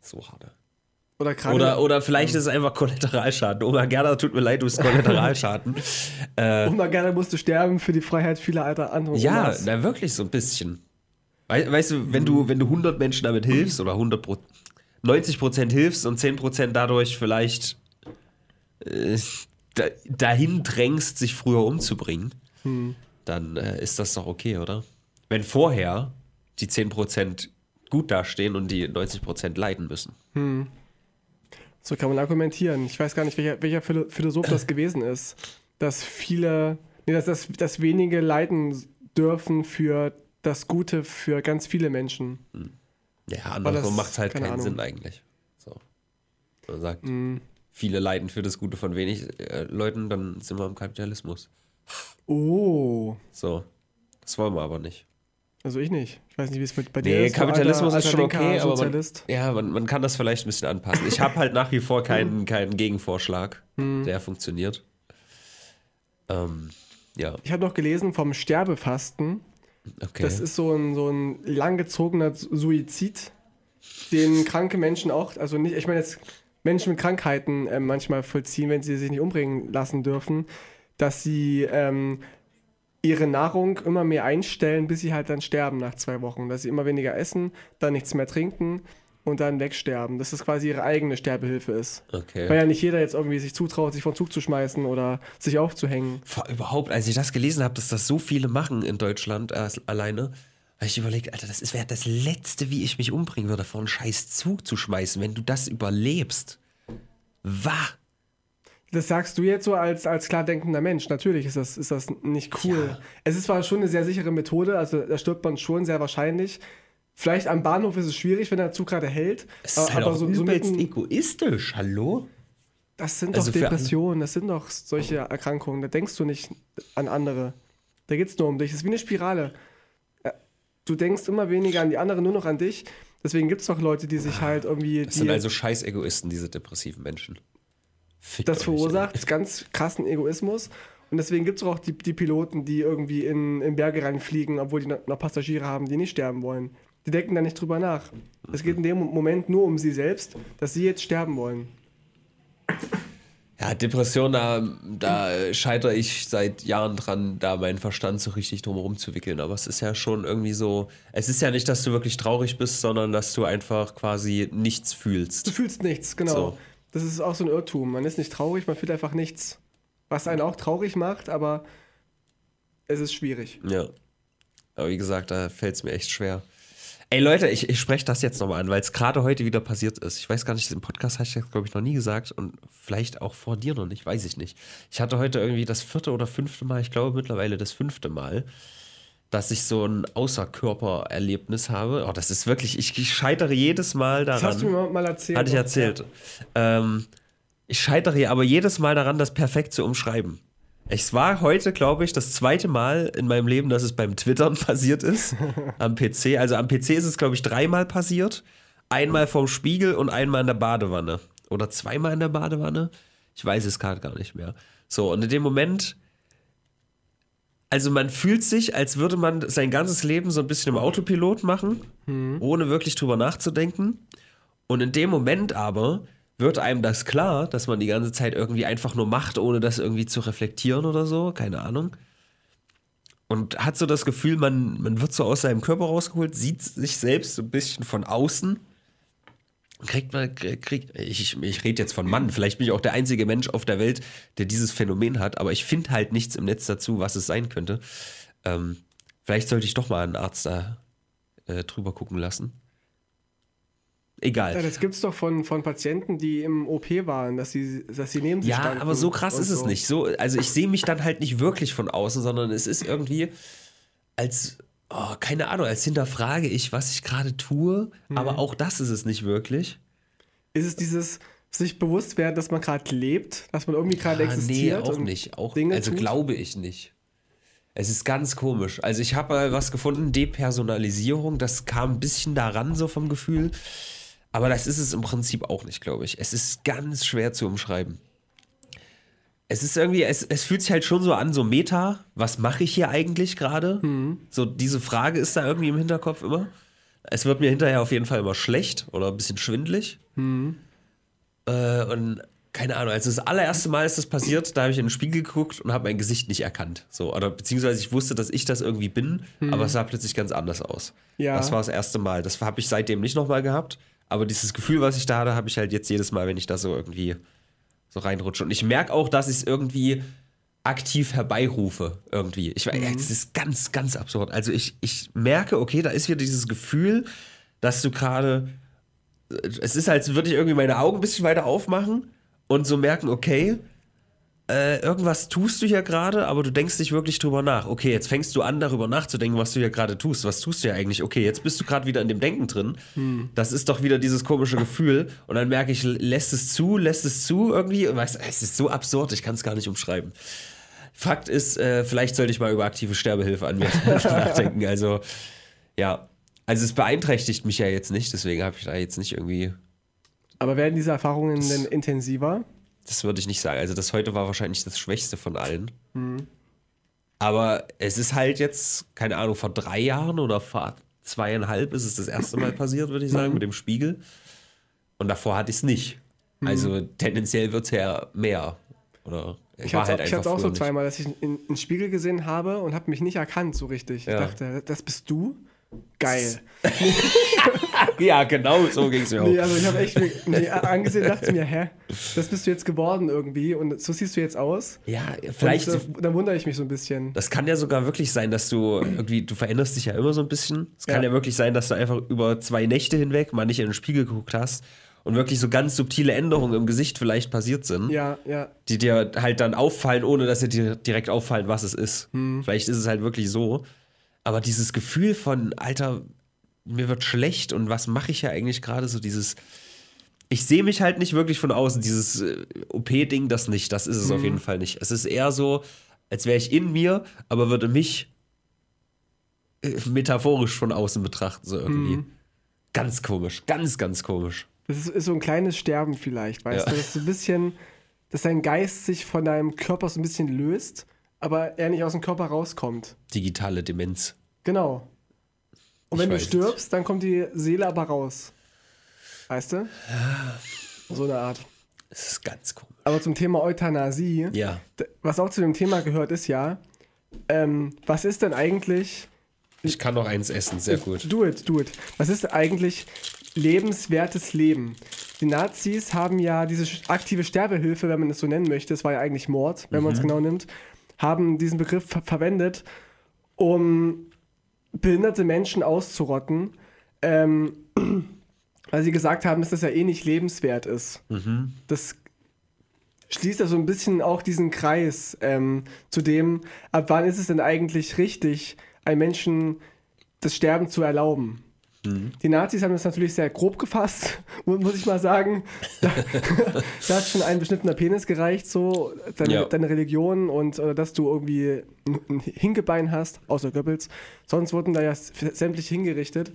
so hart. Oder. Oder, oder vielleicht ist es einfach Kollateralschaden. Oma Gerda, tut mir leid, du bist Kollateralschaden. Oma Gerda musste sterben für die Freiheit vieler alter anderer ja, Omas. na wirklich so ein bisschen. Wei- Weißt du, wenn du, wenn du 100 Menschen damit hilfst oder 100 Pro 90 Prozent hilfst und 10 Prozent dadurch vielleicht äh, da, dahin drängst, sich früher umzubringen, dann äh, ist das doch okay, oder? Wenn vorher die 10 Prozent gut dastehen und die 90 Prozent leiden müssen. So kann man argumentieren. Ich weiß gar nicht, welcher, welcher Philo- Philosoph das gewesen ist. Dass viele, nee, dass, dass, dass wenige leiden dürfen für das Gute für ganz viele Menschen. Ja, das- andersrum macht es halt keine keinen Ahnung. Sinn eigentlich. So. Man sagt, Mhm. viele leiden für das Gute von wenig äh, Leuten, dann sind wir im Kapitalismus. Oh, So. Das wollen wir aber nicht. Also ich nicht. Ich weiß nicht, wie es mit bei dir Nee, ist. Kapitalismus alter- ist schon okay, aber man, ja, man, man kann das vielleicht ein bisschen anpassen. Ich habe halt nach wie vor keinen, keinen Gegenvorschlag, Mhm. der funktioniert. Ähm, ja, Ich habe noch gelesen vom Sterbefasten. okay. Das ist so ein, so ein langgezogener Suizid, den kranke Menschen auch, also nicht, ich meine jetzt Menschen mit Krankheiten äh, manchmal vollziehen, wenn sie sich nicht umbringen lassen dürfen, dass sie ähm, ihre Nahrung immer mehr einstellen, bis sie halt dann sterben nach zwei Wochen. Dass sie immer weniger essen, dann nichts mehr trinken und dann wegsterben. Dass das quasi ihre eigene Sterbehilfe ist. okay. Weil ja nicht jeder jetzt irgendwie sich zutraut, sich vom Zug zu schmeißen oder sich aufzuhängen. Überhaupt, als ich das gelesen habe, dass das so viele machen in Deutschland äh, alleine, habe ich überlegt, Alter, das wäre das Letzte, wie ich mich umbringen würde, vor einen scheiß Zug zu schmeißen, wenn du das überlebst. Wah! Das sagst du jetzt so als, als klar denkender Mensch. Natürlich ist das, ist das nicht cool. Ja. Es ist zwar schon eine sehr sichere Methode, also da stirbt man schon sehr wahrscheinlich. Vielleicht am Bahnhof ist es schwierig, wenn der Zug gerade hält. Es ist halt auch so, so übelst mitten, egoistisch, hallo? das sind also doch Depressionen, das sind doch solche Erkrankungen. Da denkst du nicht an andere. Da geht es nur um dich. Das ist wie eine Spirale. Äh, Du denkst immer weniger an die anderen, nur noch an dich. Deswegen gibt es doch Leute, die sich halt irgendwie. Das sind also scheiß Egoisten, diese depressiven Menschen. Fickt das verursacht ganz krassen Egoismus. Und deswegen gibt es auch die, die Piloten, die irgendwie in, in Berge reinfliegen, obwohl die noch Passagiere haben, die nicht sterben wollen. Die denken da nicht drüber nach. Es geht in dem Moment nur um sie selbst, dass sie jetzt sterben wollen. Ja, Depression, da, da scheitere ich seit Jahren dran, da meinen Verstand so richtig drumherum zu wickeln. Aber es ist ja schon irgendwie so, es ist ja nicht, dass du wirklich traurig bist, sondern dass du einfach quasi nichts fühlst. Du fühlst nichts, genau. So. Das ist auch so ein Irrtum. Man ist nicht traurig, man fühlt einfach nichts. Was einen auch traurig macht, aber es ist schwierig. Ja. Aber wie gesagt, da fällt es mir echt schwer. Ey Leute, ich, ich spreche das jetzt nochmal an, weil es gerade heute wieder passiert ist. Ich weiß gar nicht, im Podcast habe ich das, glaube ich, noch nie gesagt und vielleicht auch vor dir noch nicht, weiß ich nicht. Ich hatte heute irgendwie das vierte oder fünfte Mal, ich glaube mittlerweile das fünfte Mal, dass ich so ein Außerkörpererlebnis habe. Oh, das ist wirklich, ich, ich scheitere jedes Mal daran. Das hast du mir mal erzählt. Hatte ich erzählt. Ja. Ähm, ich scheitere aber jedes Mal daran, das perfekt zu umschreiben. Es war heute, glaube ich, das zweite Mal in meinem Leben, dass es beim Twittern passiert ist. am PC. Also am PC ist es, glaube ich, dreimal passiert. Einmal vorm Spiegel und einmal in der Badewanne. Oder zweimal in der Badewanne. Ich weiß es gerade gar nicht mehr. So, und in dem Moment. Also man fühlt sich, als würde man sein ganzes Leben so ein bisschen im Autopilot machen, mhm. ohne wirklich drüber nachzudenken. Und in dem Moment aber wird einem das klar, dass man die ganze Zeit irgendwie einfach nur macht, ohne das irgendwie zu reflektieren oder so, keine Ahnung. Und hat so das Gefühl, man, man wird so aus seinem Körper rausgeholt, sieht sich selbst so ein bisschen von außen. Kriegt man, kriegt, ich, ich rede jetzt von Mann, vielleicht bin ich auch der einzige Mensch auf der Welt, der dieses Phänomen hat, aber ich finde halt nichts im Netz dazu, was es sein könnte. Ähm, vielleicht sollte ich doch mal einen Arzt da äh, drüber gucken lassen. Egal. Ja, das gibt es doch von, von Patienten, die im OP waren, dass sie, dass sie neben sich Ja, aber so krass ist so. es nicht. So, also ich sehe mich dann halt nicht wirklich von außen, sondern es ist irgendwie als, oh, keine Ahnung, als hinterfrage ich, was ich gerade tue, mhm. aber auch das ist es nicht wirklich. Ist es dieses sich bewusst werden, dass man gerade lebt, dass man irgendwie gerade ja, existiert? Nee, auch nicht. Auch, Dinge also tut? glaube ich nicht. Es ist ganz komisch. Also ich habe was gefunden, Depersonalisierung, das kam ein bisschen daran, so vom Gefühl. Aber das ist es im Prinzip auch nicht, glaube ich. Es ist ganz schwer zu umschreiben. Es ist irgendwie, es, es fühlt sich halt schon so an, so Meta, was mache ich hier eigentlich gerade? Mhm. So diese Frage ist da irgendwie im Hinterkopf immer. Es wird mir hinterher auf jeden Fall immer schlecht oder ein bisschen schwindlig. Mhm. Äh, und keine Ahnung, als das allererste Mal ist das passiert, da habe ich in den Spiegel geguckt und habe mein Gesicht nicht erkannt. So, oder beziehungsweise ich wusste, dass ich das irgendwie bin, mhm. aber es sah plötzlich ganz anders aus. Ja. Das war das erste Mal. Das habe ich seitdem nicht nochmal gehabt. Aber dieses Gefühl, was ich da hatte, habe ich halt jetzt jedes Mal, wenn ich da so irgendwie so reinrutsche. Und ich merke auch, dass ich es irgendwie aktiv herbeirufe, irgendwie. Ich mhm. es ist ganz, ganz absurd. Also ich, ich merke, okay, da ist wieder dieses Gefühl, dass du gerade. Es ist, als würde ich irgendwie meine Augen ein bisschen weiter aufmachen und so merken, okay, äh, irgendwas tust du hier gerade, aber du denkst nicht wirklich drüber nach. Okay, jetzt fängst du an, darüber nachzudenken, was du hier gerade tust. Was tust du ja eigentlich? Okay, jetzt bist du gerade wieder in dem Denken drin. Hm. Das ist doch wieder dieses komische Gefühl. Und dann merke ich, lässt es zu, lässt es zu irgendwie. Und weißt, es ist so absurd, ich kann es gar nicht umschreiben. Fakt ist, äh, vielleicht sollte ich mal über aktive Sterbehilfe an mir nachdenken. Also, ja. Also, es beeinträchtigt mich ja jetzt nicht, deswegen habe ich da jetzt nicht irgendwie. Aber werden diese Erfahrungen denn intensiver? Das würde ich nicht sagen. Also das heute war wahrscheinlich das Schwächste von allen. Mhm. Aber es ist halt jetzt, keine Ahnung, vor drei Jahren oder vor zweieinhalb ist es das erste Mal passiert, würde ich sagen, mhm. mit dem Spiegel. Und davor hatte ich es nicht. Mhm. Also tendenziell wird es ja mehr. Oder ich hatte halt es auch so zweimal, dass ich in, in, Spiegel gesehen habe und habe mich nicht erkannt so richtig. Ja. Ich dachte, das bist du? Geil. ja, genau so ging es mir auch. Nee, also ich habe echt nee, angesehen dachte mir, hä, das bist du jetzt geworden irgendwie und so siehst du jetzt aus. Ja, vielleicht. Und, äh, dann wundere ich mich so ein bisschen. Das kann ja sogar wirklich sein, dass du irgendwie, du veränderst dich ja immer so ein bisschen. Es kann ja. ja wirklich sein, dass du einfach über zwei Nächte hinweg mal nicht in den Spiegel geguckt hast und wirklich so ganz subtile Änderungen im Gesicht vielleicht passiert sind. Ja, ja. Die dir halt dann auffallen, ohne dass dir direkt auffallen, was es ist. Hm. Vielleicht ist es halt wirklich so. Aber dieses Gefühl von, Alter, mir wird schlecht und was mache ich ja eigentlich gerade? So dieses, ich sehe mich halt nicht wirklich von außen. Dieses äh, OP-Ding, das nicht, das ist es mhm. auf jeden Fall nicht. Es ist eher so, als wäre ich in mir, aber würde mich äh, metaphorisch von außen betrachten, so irgendwie. Mhm. Ganz komisch, ganz, ganz komisch. Das ist, ist so ein kleines Sterben vielleicht, weißt Ja. du? Das ist so ein bisschen, dass dein Geist sich von deinem Körper so ein bisschen löst, aber er nicht aus dem Körper rauskommt. Digitale Demenz. Genau. Und wenn du stirbst, dann kommt die Seele aber raus. Weißt du? So eine Art. Es ist ganz komisch. Aber zum Thema Euthanasie, Ja. was auch zu dem Thema gehört, ist ja, ähm, was ist denn eigentlich, Ich kann noch eins essen, sehr gut. do it, do it, was ist eigentlich lebenswertes Leben? Die Nazis haben ja diese aktive Sterbehilfe, wenn man es so nennen möchte, es war ja eigentlich Mord, wenn man es genau nimmt, haben diesen Begriff ver verwendet, um behinderte Menschen auszurotten, ähm, weil sie gesagt haben, dass das ja eh nicht lebenswert ist. Das schließt ja so ein bisschen auch diesen Kreis ähm, zu dem, ab wann ist es denn eigentlich richtig, einem Menschen das Sterben zu erlauben. Die Nazis haben das natürlich sehr grob gefasst, mu- muss ich mal sagen. Da, da hat schon ein beschnittener Penis gereicht, so deine, Ja. deine Religion und oder dass du irgendwie ein- ein Hinkebein hast, außer Goebbels. Sonst wurden da ja sämtlich hingerichtet.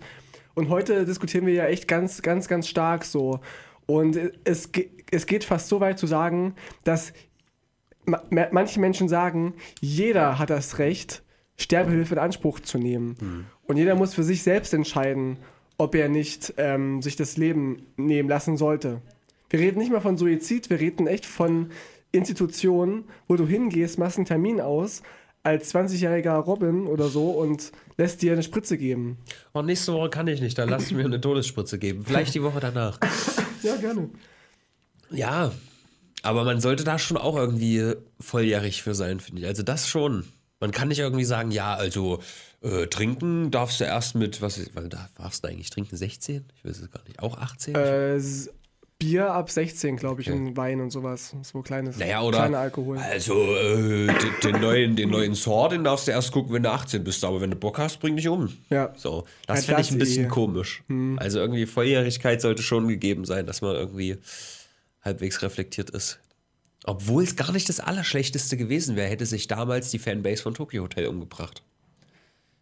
Und heute diskutieren wir ja echt ganz, ganz, ganz stark so. Und es, es geht fast so weit zu sagen, dass ma- ma- manche Menschen sagen, jeder hat das Recht, Sterbehilfe in Anspruch zu nehmen. Und jeder muss für sich selbst entscheiden, ob er nicht ähm, sich das Leben nehmen lassen sollte. Wir reden nicht mal von Suizid, wir reden echt von Institutionen, wo du hingehst, machst einen Termin aus, als 20-jähriger Robin oder so und lässt dir eine Spritze geben. Oh, nächste Woche kann ich nicht, dann lass mir eine Todesspritze geben. Vielleicht die Woche danach. Ja, gerne. Ja, aber man sollte da schon auch irgendwie volljährig für sein, finde ich. Also das schon. Man kann nicht irgendwie sagen, ja, also äh, trinken darfst du erst mit, was ist, da darfst du eigentlich trinken, 16? Ich weiß es gar nicht. Auch 18? Äh, Bier ab 16, glaube ich, und Wein und sowas. So kleines, naja, oder? kleiner Alkohol. Also, äh, den, den, neuen, den neuen Sword, den darfst du erst gucken, wenn du 18 bist. Aber wenn du Bock hast, bring dich um. Ja. So, das Ja, finde ich ein bisschen eh. komisch. Also irgendwie Volljährigkeit sollte schon gegeben sein, dass man irgendwie halbwegs reflektiert ist. Obwohl es gar nicht das Allerschlechteste gewesen wäre, hätte sich damals die Fanbase von Tokyo Hotel umgebracht.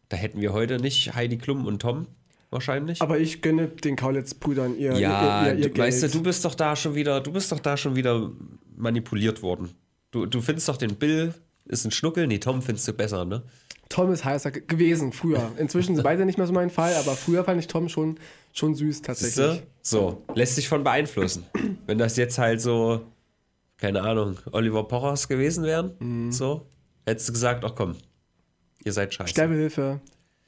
Da hätten wir heute nicht Heidi Klum und Tom wahrscheinlich. Aber ich gönne den Kaulitz-Brüdern ihr, ja, ihr, ihr, ihr du, weißt du, Geld. du bist doch da schon wieder, du bist doch da schon wieder manipuliert worden. Du, du findest doch den Bill ist ein Schnuckel, nee, Tom findest du besser, ne? Tom ist heißer ge- gewesen früher. Inzwischen sind beide nicht mehr so mein Fall, aber früher fand ich Tom schon, schon süß tatsächlich. du? So, lässt sich von beeinflussen. Wenn das jetzt halt so, keine Ahnung, Oliver Pochers gewesen wären, Mhm. so, hättest du gesagt, ach komm, ihr seid scheiße. Sterbehilfe,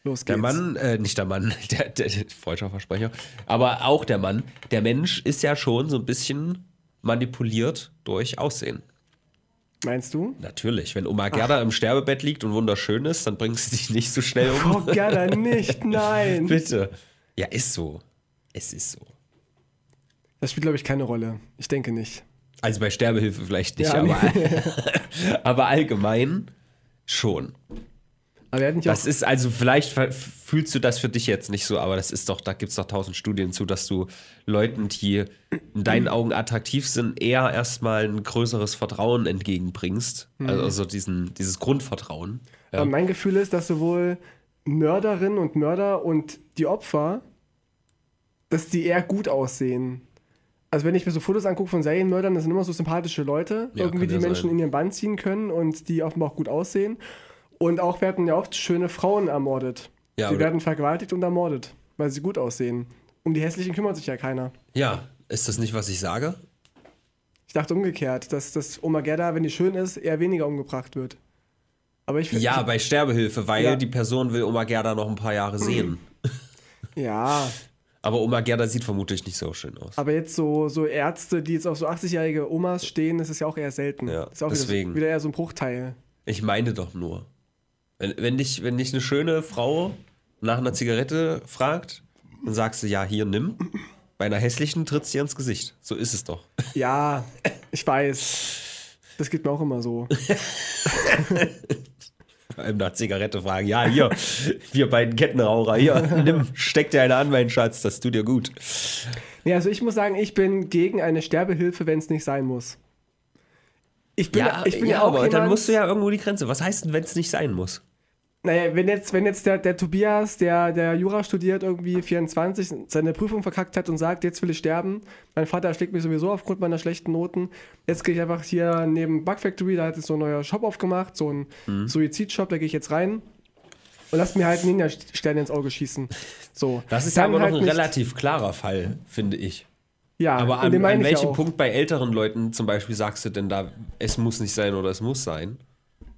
los geht's. der Mann, äh, nicht der Mann, der, der, der falscher Versprecher, aber auch der Mann, der Mensch ist ja schon so ein bisschen manipuliert durch Aussehen. Meinst du? Natürlich, wenn Oma Gerda im Sterbebett liegt und wunderschön ist, dann bringst du dich nicht so schnell um. Oh, gerne nicht, nein. Bitte. Ja, ist so. Es ist so. Das spielt, glaube ich, keine Rolle. Ich denke nicht. Also bei Sterbehilfe vielleicht nicht, Ja, aber, aber allgemein schon. Das ist, also vielleicht fühlst du das für dich jetzt nicht so, aber das ist doch, da gibt es doch tausend Studien zu, dass du Leuten, die in deinen Augen attraktiv sind, eher erstmal ein größeres Vertrauen entgegenbringst. Also, also diesen, dieses Grundvertrauen. Ja. Mein Gefühl ist, dass sowohl Mörderinnen und Mörder und die Opfer, dass die eher gut aussehen. Also wenn ich mir so Fotos angucke von Serienmördern, das sind immer so sympathische Leute, Ja, irgendwie die Menschen sein. in ihren Band ziehen können und die offenbar auch gut aussehen. Und auch werden ja oft schöne Frauen ermordet. Ja, die werden vergewaltigt und ermordet, weil sie gut aussehen. Um die hässlichen kümmert sich ja keiner. ja, ist das nicht, was ich sage? Ich dachte umgekehrt, dass das Oma Gerda, wenn die schön ist, eher weniger umgebracht wird. Aber ich. Ja, bei Sterbehilfe, weil Ja. die Person will Oma Gerda noch ein paar Jahre sehen. Ja, Aber Oma Gerda sieht vermutlich nicht so schön aus. Aber jetzt so, so Ärzte, die jetzt auf so 80-jährige Omas stehen, das ist ja auch eher selten. Ja, das ist auch deswegen. Wieder, wieder eher so ein Bruchteil. Ich meine doch nur. Wenn, wenn, dich, wenn dich eine schöne Frau nach einer Zigarette fragt, dann sagst du, ja, hier, nimm. Bei einer hässlichen tritt sie ins Gesicht. So ist es doch. Ja, ich weiß. Das geht mir auch immer so. Allem nach Zigarette fragen, ja, hier, wir beiden Kettenraucher, hier, nimm, steck dir eine an, mein Schatz, das tut dir gut. Nee, also ich muss sagen, ich bin gegen eine Sterbehilfe, wenn es nicht sein muss. Ich bin, Ja, ich bin ja, auch aber jemand, dann musst du ja irgendwo die Grenze. Was heißt denn, wenn es nicht sein muss? Naja, wenn jetzt, wenn jetzt der, der Tobias, der, der Jura studiert, irgendwie 24, seine Prüfung verkackt hat und sagt, jetzt will ich sterben, mein Vater schlägt mich sowieso aufgrund meiner schlechten Noten, jetzt gehe ich einfach hier neben Bug Factory, da hat es so ein neuer Shop aufgemacht, so ein mhm. Suizidshop, da gehe ich jetzt rein und lass mir halt einen Ninja-Stern ins Auge schießen. So. Das ist ja aber halt noch ein relativ klarer Fall, finde ich. Ja, aber an, an welchem Punkt bei älteren Leuten zum Beispiel sagst du denn da, es muss nicht sein oder es muss sein?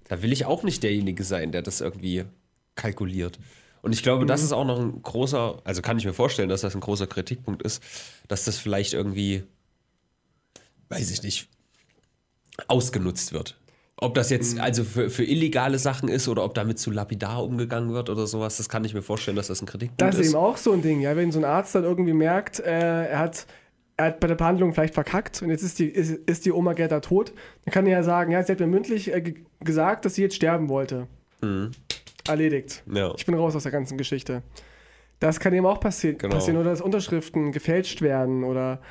Da will ich auch nicht derjenige sein, der das irgendwie kalkuliert. Und ich glaube, mhm. das ist auch noch ein großer, also kann ich mir vorstellen, dass das ein großer Kritikpunkt ist, dass das vielleicht irgendwie, weiß ich nicht, ausgenutzt wird. Ob das jetzt mhm. also für, für illegale Sachen ist oder ob damit zu lapidar umgegangen wird oder sowas, das kann ich mir vorstellen, dass das ein Kritikpunkt ist. Das ist eben auch so ein Ding, ja, wenn so ein Arzt dann irgendwie merkt, äh, er hat er hat bei der Behandlung vielleicht verkackt und jetzt ist die, ist, ist die Oma Gerda tot, dann kann er ja sagen, ja, sie hat mir mündlich äh, gesagt, dass sie jetzt sterben wollte. Mhm. Erledigt. Ja. Ich bin raus aus der ganzen Geschichte. Das kann eben auch passi genau. passieren oder dass Unterschriften gefälscht werden oder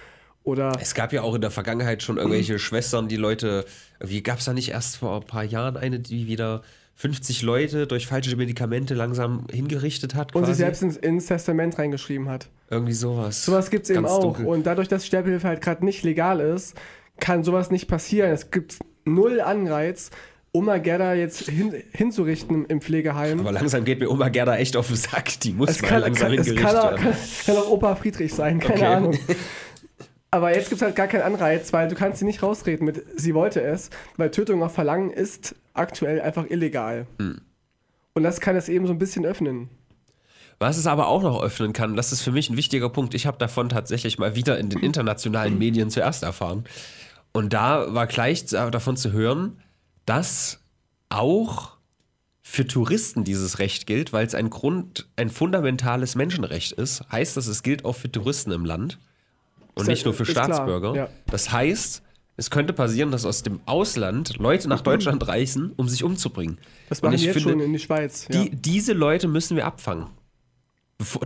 oder es gab ja auch in der Vergangenheit schon irgendwelche Schwestern, die Leute, wie gab es da nicht erst vor ein paar Jahren eine, die wieder 50 Leute durch falsche Medikamente langsam hingerichtet hat. Quasi. Und sie selbst ins, ins, Testament reingeschrieben hat. Irgendwie sowas. Sowas gibt es eben auch. Dunkel. Und dadurch, dass Sterbehilfe halt gerade nicht legal ist, kann sowas nicht passieren. Es gibt null Anreiz, Oma Gerda jetzt hin, hinzurichten im Pflegeheim. Aber langsam geht mir Oma Gerda echt auf den Sack. Die muss es mal kann, langsam kann, hingerichtet kann auch, kann, kann auch Opa Friedrich sein, keine okay. Ahnung. Aber jetzt gibt es halt gar keinen Anreiz, weil du kannst sie nicht rausreden mit, sie wollte es, weil Tötung auf Verlangen ist aktuell einfach illegal. Hm. Und das kann es eben so ein bisschen öffnen. Was es aber auch noch öffnen kann, das ist für mich ein wichtiger Punkt. Ich habe davon tatsächlich mal wieder in den internationalen Medien zuerst erfahren. Und da war gleich davon zu hören, dass auch für Touristen dieses Recht gilt, weil es ein Grund, ein fundamentales Menschenrecht ist. Heißt das, es gilt auch für Touristen im Land und nicht nur für Staatsbürger. Ja. Das heißt, es könnte passieren, dass aus dem Ausland Leute nach Deutschland reisen, um sich umzubringen. Das machen wir jetzt finde, schon in die Schweiz. Ja. Die, diese Leute müssen wir abfangen.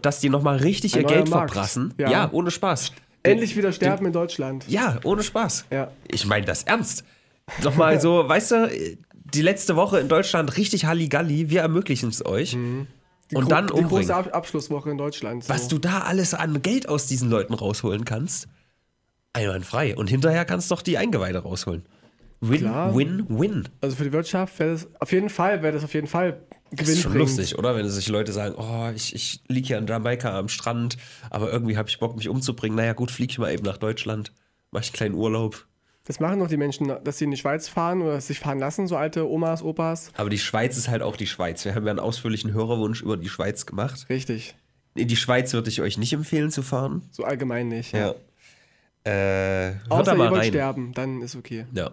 Dass die nochmal richtig Ein ihr Geld Markt. verprassen. Ja. ja. ohne Spaß. Endlich wieder sterben in Deutschland. Ja, ohne Spaß. Ja. Ich meine das ernst. Nochmal so, weißt du, die letzte Woche in Deutschland richtig Halligalli, wir ermöglichen es euch. Mhm. Die und dann umbringen. Die große Ab Abschlusswoche in Deutschland. So. Was du da alles an Geld aus diesen Leuten rausholen kannst, einwandfrei. Und hinterher kannst du doch die Eingeweide rausholen. Win, Klar. win, win. Also für die Wirtschaft wäre das auf jeden Fall, wäre das auf jeden Fall Gewinn Das ist schon lustig, oder? Wenn sich Leute sagen, oh, ich, ich liege hier in Jamaika am Strand, aber irgendwie habe ich Bock, mich umzubringen. Naja, gut, fliege ich mal eben nach Deutschland, mache ich einen kleinen Urlaub. Das machen doch die Menschen, dass sie in die Schweiz fahren oder sich fahren lassen, so alte Omas, Opas. Aber die Schweiz ist halt auch die Schweiz. Wir haben ja einen ausführlichen Hörerwunsch über die Schweiz gemacht. Richtig. In die Schweiz würde ich euch nicht empfehlen zu fahren. So allgemein nicht. Ja. ja. Äh, Außer ihr wollt sterben, dann ist okay. Ja.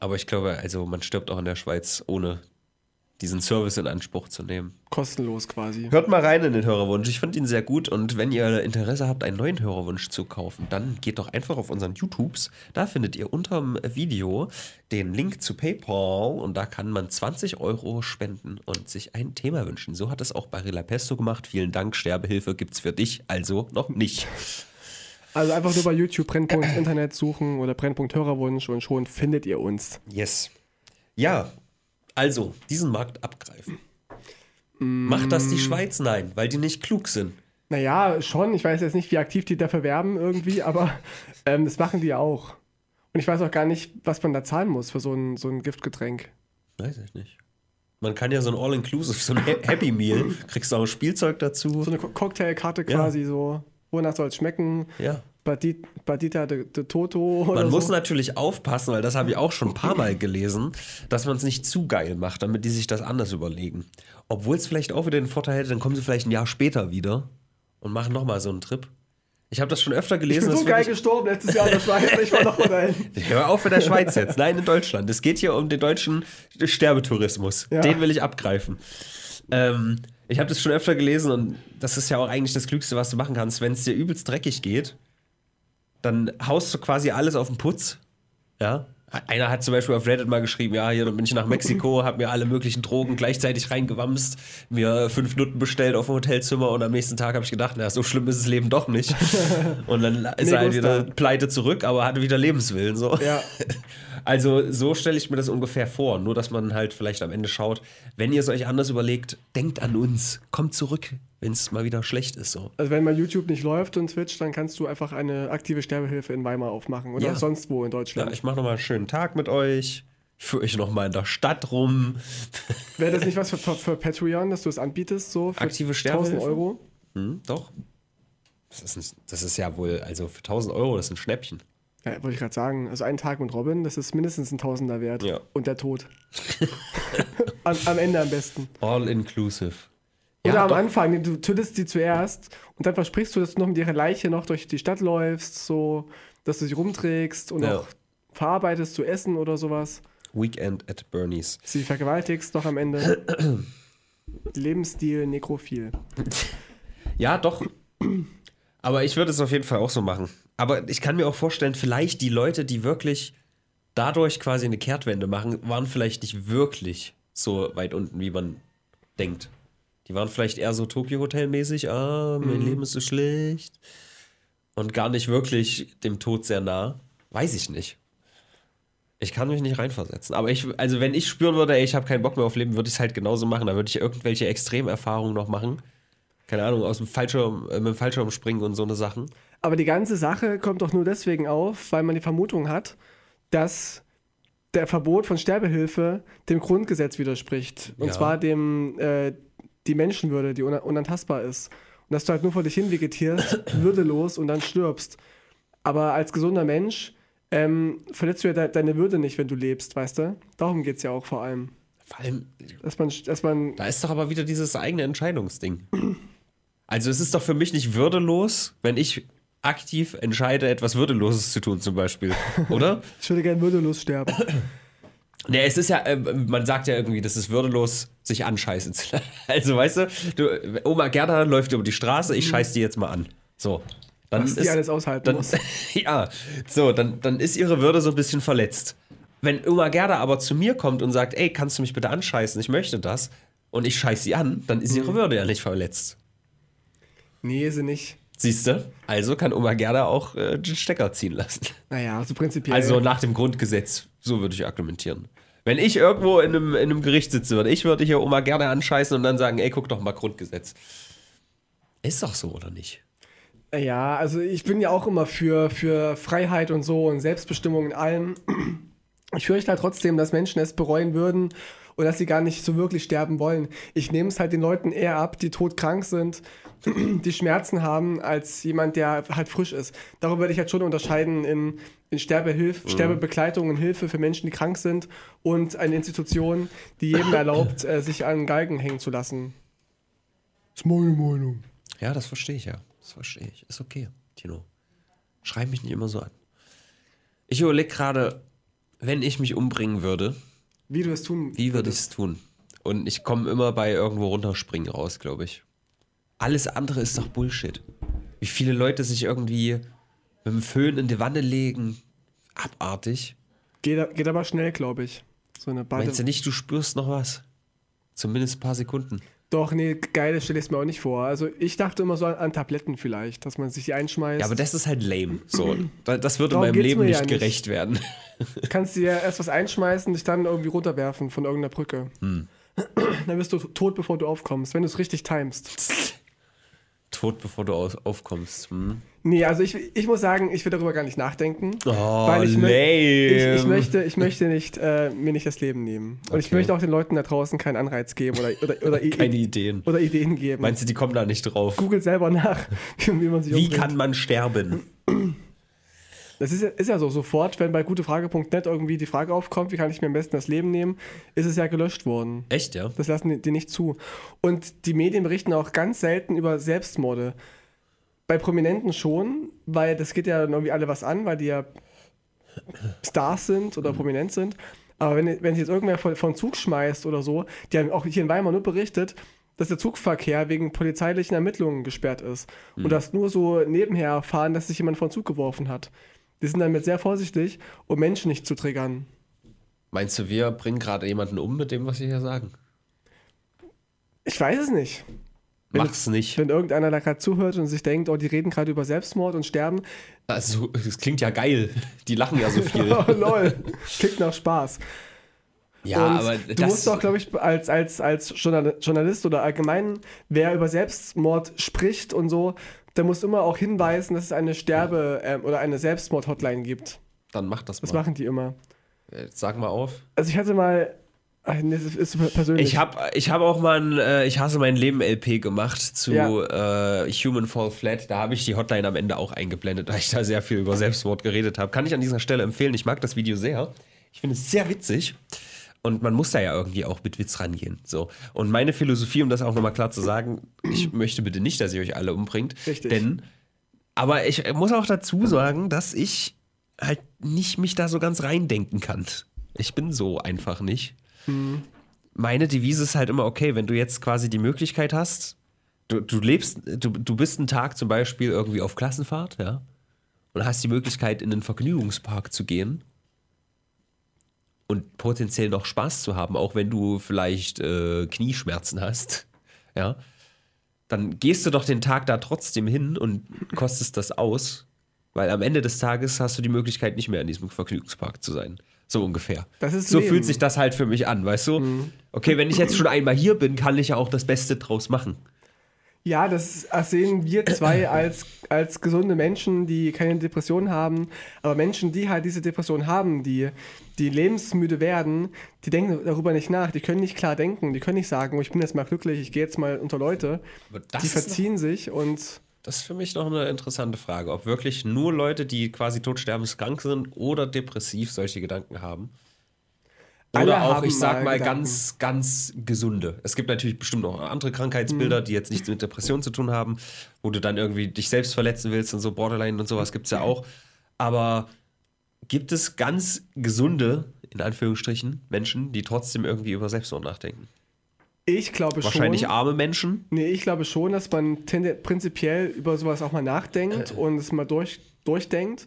Aber ich glaube, also man stirbt auch in der Schweiz ohne diesen Service in Anspruch zu nehmen. Kostenlos quasi. Hört mal rein in den Hörerwunsch. Ich finde ihn sehr gut. Und wenn ihr Interesse habt, einen neuen Hörerwunsch zu kaufen, dann geht doch einfach auf unseren YouTubes. Da findet ihr unter dem Video den Link zu PayPal und da kann man 20 Euro spenden und sich ein Thema wünschen. So hat es auch Barilla Pesto gemacht. Vielen Dank. Sterbehilfe gibt es für dich also noch nicht. Also einfach nur bei YouTube Brennpunkt Internet suchen oder Brennpunkt Hörerwunsch und schon findet ihr uns. Yes. Ja, also, diesen Markt abgreifen. Mm. Macht das die Schweiz? Nein, weil die nicht klug sind. Naja, schon. Ich weiß jetzt nicht, wie aktiv die dafür werben irgendwie, aber ähm, das machen die ja auch. Und ich weiß auch gar nicht, was man da zahlen muss für so ein, so ein Giftgetränk. Weiß ich nicht. Man kann ja so ein All-Inclusive, so ein Happy Meal, kriegst du auch ein Spielzeug dazu. So eine Cocktailkarte quasi ja. so. Wonach soll es schmecken? Ja. Badita de, de Toto. man so. muss natürlich aufpassen, weil das habe ich auch schon ein paar Mal gelesen, dass man es nicht zu geil macht, damit die sich das anders überlegen. Obwohl es vielleicht auch wieder den Vorteil hätte, dann kommen sie vielleicht ein Jahr später wieder und machen nochmal so einen Trip. Ich habe das schon öfter gelesen. Ich bin so geil gestorben letztes Jahr in der Schweiz. Ich war noch mal dahin. Hör auf in der Schweiz jetzt. Nein, in Deutschland. Es geht hier um den deutschen Sterbetourismus. Ja. Den will ich abgreifen. Ähm, ich habe das schon öfter gelesen und das ist ja auch eigentlich das Klügste, was du machen kannst. Wenn es dir übelst dreckig geht, dann haust du quasi alles auf den Putz. Ja. Einer hat zum Beispiel auf Reddit mal geschrieben, ja, hier bin ich nach Mexiko, hab mir alle möglichen Drogen gleichzeitig reingewamst, mir fünf Nutten bestellt auf dem Hotelzimmer und am nächsten Tag habe ich gedacht, na, so schlimm ist das Leben doch nicht. Und dann ist er halt wieder pleite zurück, aber hatte wieder Lebenswillen. So. Ja. Also so stelle ich mir das ungefähr vor. Nur, dass man halt vielleicht am Ende schaut, wenn ihr es euch anders überlegt, denkt an uns, kommt zurück, wenn es mal wieder schlecht ist. So. Also wenn mal YouTube nicht läuft und Twitch, dann kannst du einfach eine aktive Sterbehilfe in Weimar aufmachen oder Ja. sonst wo in Ja, Deutschland. ich mache nochmal einen schönen Tag mit euch. Führe euch nochmal in der Stadt rum. Wäre das nicht was für, für, Patreon, dass du es anbietest, so für Aktive 1000 Sterbehilfe? Euro? Hm, doch. Das ist, ein, das ist ja wohl, also für 1000 Euro, das ist ein Schnäppchen. Ja, wollte ich gerade sagen. Also ein Tag mit Robin, das ist mindestens ein Tausender wert. Ja. Und der Tod. am, am Ende am besten. All inclusive. Oder Ja, am doch. Anfang, du tötest sie zuerst und dann versprichst du, dass du noch mit ihrer Leiche noch durch die Stadt läufst, so, dass du sie rumträgst und auch verarbeitest zu essen oder sowas. Weekend at Bernie's. Sie vergewaltigst noch am Ende. Lebensstil nekrophil. Ja, doch. Aber ich würde es auf jeden Fall auch so machen. Aber ich kann mir auch vorstellen, vielleicht die Leute, die wirklich dadurch quasi eine Kehrtwende machen, waren vielleicht nicht wirklich so weit unten, wie man denkt. Die waren vielleicht eher so Tokyo Hotel mäßig, ah, mein Leben ist so schlecht. Und gar nicht wirklich dem Tod sehr nah. Weiß ich nicht. Ich kann mich nicht reinversetzen. Aber ich, also wenn ich spüren würde, ey, ich habe keinen Bock mehr auf Leben, würde ich es halt genauso machen. Da würde ich irgendwelche Extremerfahrungen noch machen. Keine Ahnung, aus dem Fallschirm, äh, mit dem Fallschirm springen und so eine Sachen. Aber die ganze Sache kommt doch nur deswegen auf, weil man die Vermutung hat, dass der Verbot von Sterbehilfe dem Grundgesetz widerspricht. Und Ja. zwar dem äh, die Menschenwürde, die una- unantastbar ist. Und dass du halt nur vor dich hin vegetierst, würdelos und dann stirbst. Aber als gesunder Mensch ähm, verletzt du ja de deine Würde nicht, wenn du lebst, weißt du? Darum geht es ja auch vor allem. Vor allem, Dass man, dass man da ist doch aber wieder dieses eigene Entscheidungsding. Also es ist doch für mich nicht würdelos, wenn ich aktiv entscheide, etwas Würdeloses zu tun, zum Beispiel. Oder? ich würde gerne würdelos sterben. Ne, es ist ja, äh, man sagt ja irgendwie, das ist würdelos, sich anscheißen zu lassen. Also, weißt du, du, Oma Gerda läuft über die Straße, ich scheiß die jetzt mal an. So. Dann Was die alles aushalten dann, muss. Ja, so, dann, dann ist ihre Würde so ein bisschen verletzt. Wenn Oma Gerda aber zu mir kommt und sagt, ey, kannst du mich bitte anscheißen, ich möchte das, und ich scheiß sie an, dann ist Mhm. ihre Würde ja nicht verletzt. Nee, sie nicht. Siehst du? Also kann Oma Gerda auch äh, den Stecker ziehen lassen. Naja, also prinzipiell. Also nach dem Grundgesetz, so würde ich argumentieren. Wenn ich irgendwo in einem, in einem Gericht sitzen würde, ich würde hier Oma gerne anscheißen und dann sagen, ey, guck doch mal Grundgesetz. Ist doch so, oder nicht? Ja, also ich bin ja auch immer für, für Freiheit und so und Selbstbestimmung in allem. Ich fürchte halt trotzdem, dass Menschen es bereuen würden und dass sie gar nicht so wirklich sterben wollen. Ich nehme es halt den Leuten eher ab, die todkrank sind, die Schmerzen haben, als jemand, der halt frisch ist. Darüber würde ich halt schon unterscheiden in, in Sterbehilf, Sterbebegleitung und Hilfe für Menschen, die krank sind und eine Institution, die jedem erlaubt, äh, sich an den Galgen hängen zu lassen. Das ist meine Meinung. Ja, das verstehe ich ja. Das verstehe ich. Ist okay, Tino. Schreib mich nicht immer so an. Ich überlege gerade, wenn ich mich umbringen würde, Wie du es tun wie würde ich es tun? Und ich komme immer bei irgendwo runterspringen raus, glaube ich. Alles andere ist doch Bullshit. Wie viele Leute sich irgendwie mit dem Föhn in die Wanne legen. Abartig. Geht, geht aber schnell, glaube ich. So eine Bade Meinst du nicht, du spürst noch was? Zumindest ein paar Sekunden. Doch, nee, geil, stelle ich es mir auch nicht vor. Also ich dachte immer so an, an Tabletten vielleicht, dass man sich die einschmeißt. Ja, aber das ist halt lame. So, da- das würde Darum meinem Leben nicht ja nicht. gerecht werden. kannst dir erst was einschmeißen, dich dann irgendwie runterwerfen von irgendeiner Brücke. Hm. Dann bist du tot, bevor du aufkommst, wenn du es richtig timest. Tot, bevor du aus, aufkommst. Hm? Nee, also ich, ich muss sagen, ich will darüber gar nicht nachdenken. Oh, weil ich, lame. ich, ich, möchte, ich möchte nicht, äh, mir nicht das Leben nehmen. Und ich Okay. möchte auch den Leuten da draußen keinen Anreiz geben oder, oder, oder, I- Keine Ideen. oder Ideen geben. Meinst du, die kommen da nicht drauf? Googelt selber nach, wie, wie man sich Wie umbringt. kann man sterben? Das ist ja, ist ja so, sofort, wenn bei gutefrage.net irgendwie die Frage aufkommt, wie kann ich mir am besten das Leben nehmen, ist es ja gelöscht worden. Echt, ja? Das lassen die, die nicht zu. Und die Medien berichten auch ganz selten über Selbstmorde. Bei Prominenten schon, weil das geht ja irgendwie alle was an, weil die ja Stars sind oder prominent sind. Aber wenn, wenn sich jetzt irgendwer von, von Zug schmeißt oder so, die haben auch hier in Weimar nur berichtet, dass der Zugverkehr wegen polizeilichen Ermittlungen gesperrt ist. Und das nur so nebenher erfahren, dass sich jemand von Zug geworfen hat. Die sind damit sehr vorsichtig, um Menschen nicht zu triggern. Meinst du, wir bringen gerade jemanden um mit dem, was wir hier sagen? Ich weiß es nicht. Wenn- Mach's nicht. Wenn irgendeiner da gerade zuhört und sich denkt, oh, die reden gerade über Selbstmord und Sterben, Also, das klingt ja geil. Die lachen ja so viel. oh lol, klingt nach Spaß. ja, und aber du musst doch, glaube ich, als, als, als Journal- Journalist oder allgemein, wer über Selbstmord spricht und so, der muss immer auch hinweisen, dass es eine Sterbe- ähm, oder eine Selbstmord-Hotline gibt. dann mach das Das mal. machen die immer. Äh, Sag mal auf. Also ich hatte mal, ach, nee, das ist persönlich. Ich habe ich hab auch mal ein äh, Ich hasse mein Leben LP gemacht zu äh, Human Fall Flat. Da habe ich die Hotline am Ende auch eingeblendet, da ich da sehr viel über Selbstmord geredet habe. Kann ich an dieser Stelle empfehlen. Ich mag das Video sehr. Ich finde es sehr witzig. Und man muss da ja irgendwie auch mit Witz rangehen. So. Und meine Philosophie, um das auch nochmal klar zu sagen, ich möchte bitte nicht, dass ihr euch alle umbringt. Richtig. Denn, aber ich muss auch dazu sagen, dass ich halt nicht mich da so ganz reindenken kann. Ich bin so einfach nicht meine Devise ist halt immer, okay, wenn du jetzt quasi die Möglichkeit hast, du, du lebst, du, du bist einen Tag zum Beispiel irgendwie auf Klassenfahrt, ja, und hast die Möglichkeit, in den Vergnügungspark zu gehen und potenziell noch Spaß zu haben, auch wenn du vielleicht äh, Knieschmerzen hast, ja, dann gehst du doch den Tag da trotzdem hin und kostest das aus, weil am Ende des Tages hast du die Möglichkeit, nicht mehr in diesem Vergnügungspark zu sein. So ungefähr. Das ist so Leben. fühlt sich das halt für mich an, weißt du? Okay, wenn ich jetzt schon einmal hier bin, kann ich ja auch das Beste draus machen. Ja, das sehen wir zwei als, als gesunde Menschen, die keine Depression haben. Aber Menschen, die halt diese Depression haben, die, die lebensmüde werden, die denken darüber nicht nach. Die können nicht klar denken. Die können nicht sagen, oh, ich bin jetzt mal glücklich, ich gehe jetzt mal unter Leute. Die ist noch- verziehen sich und Das ist für mich noch eine interessante Frage, ob wirklich nur Leute, die quasi todsterbenskrank sind oder depressiv solche Gedanken haben. Oder auch, ich sag mal Gedanken. ganz, ganz gesunde. Es gibt natürlich bestimmt noch andere Krankheitsbilder, die jetzt nichts mit Depression zu tun haben, wo du dann irgendwie dich selbst verletzen willst und so Borderline und sowas gibt es ja auch. Aber gibt es ganz gesunde, in Anführungsstrichen, Menschen, die trotzdem irgendwie über Selbstmord nachdenken? ich glaube Wahrscheinlich schon. arme Menschen. Nee, ich glaube schon, dass man prinzipiell über sowas auch mal nachdenkt und es mal durch, durchdenkt.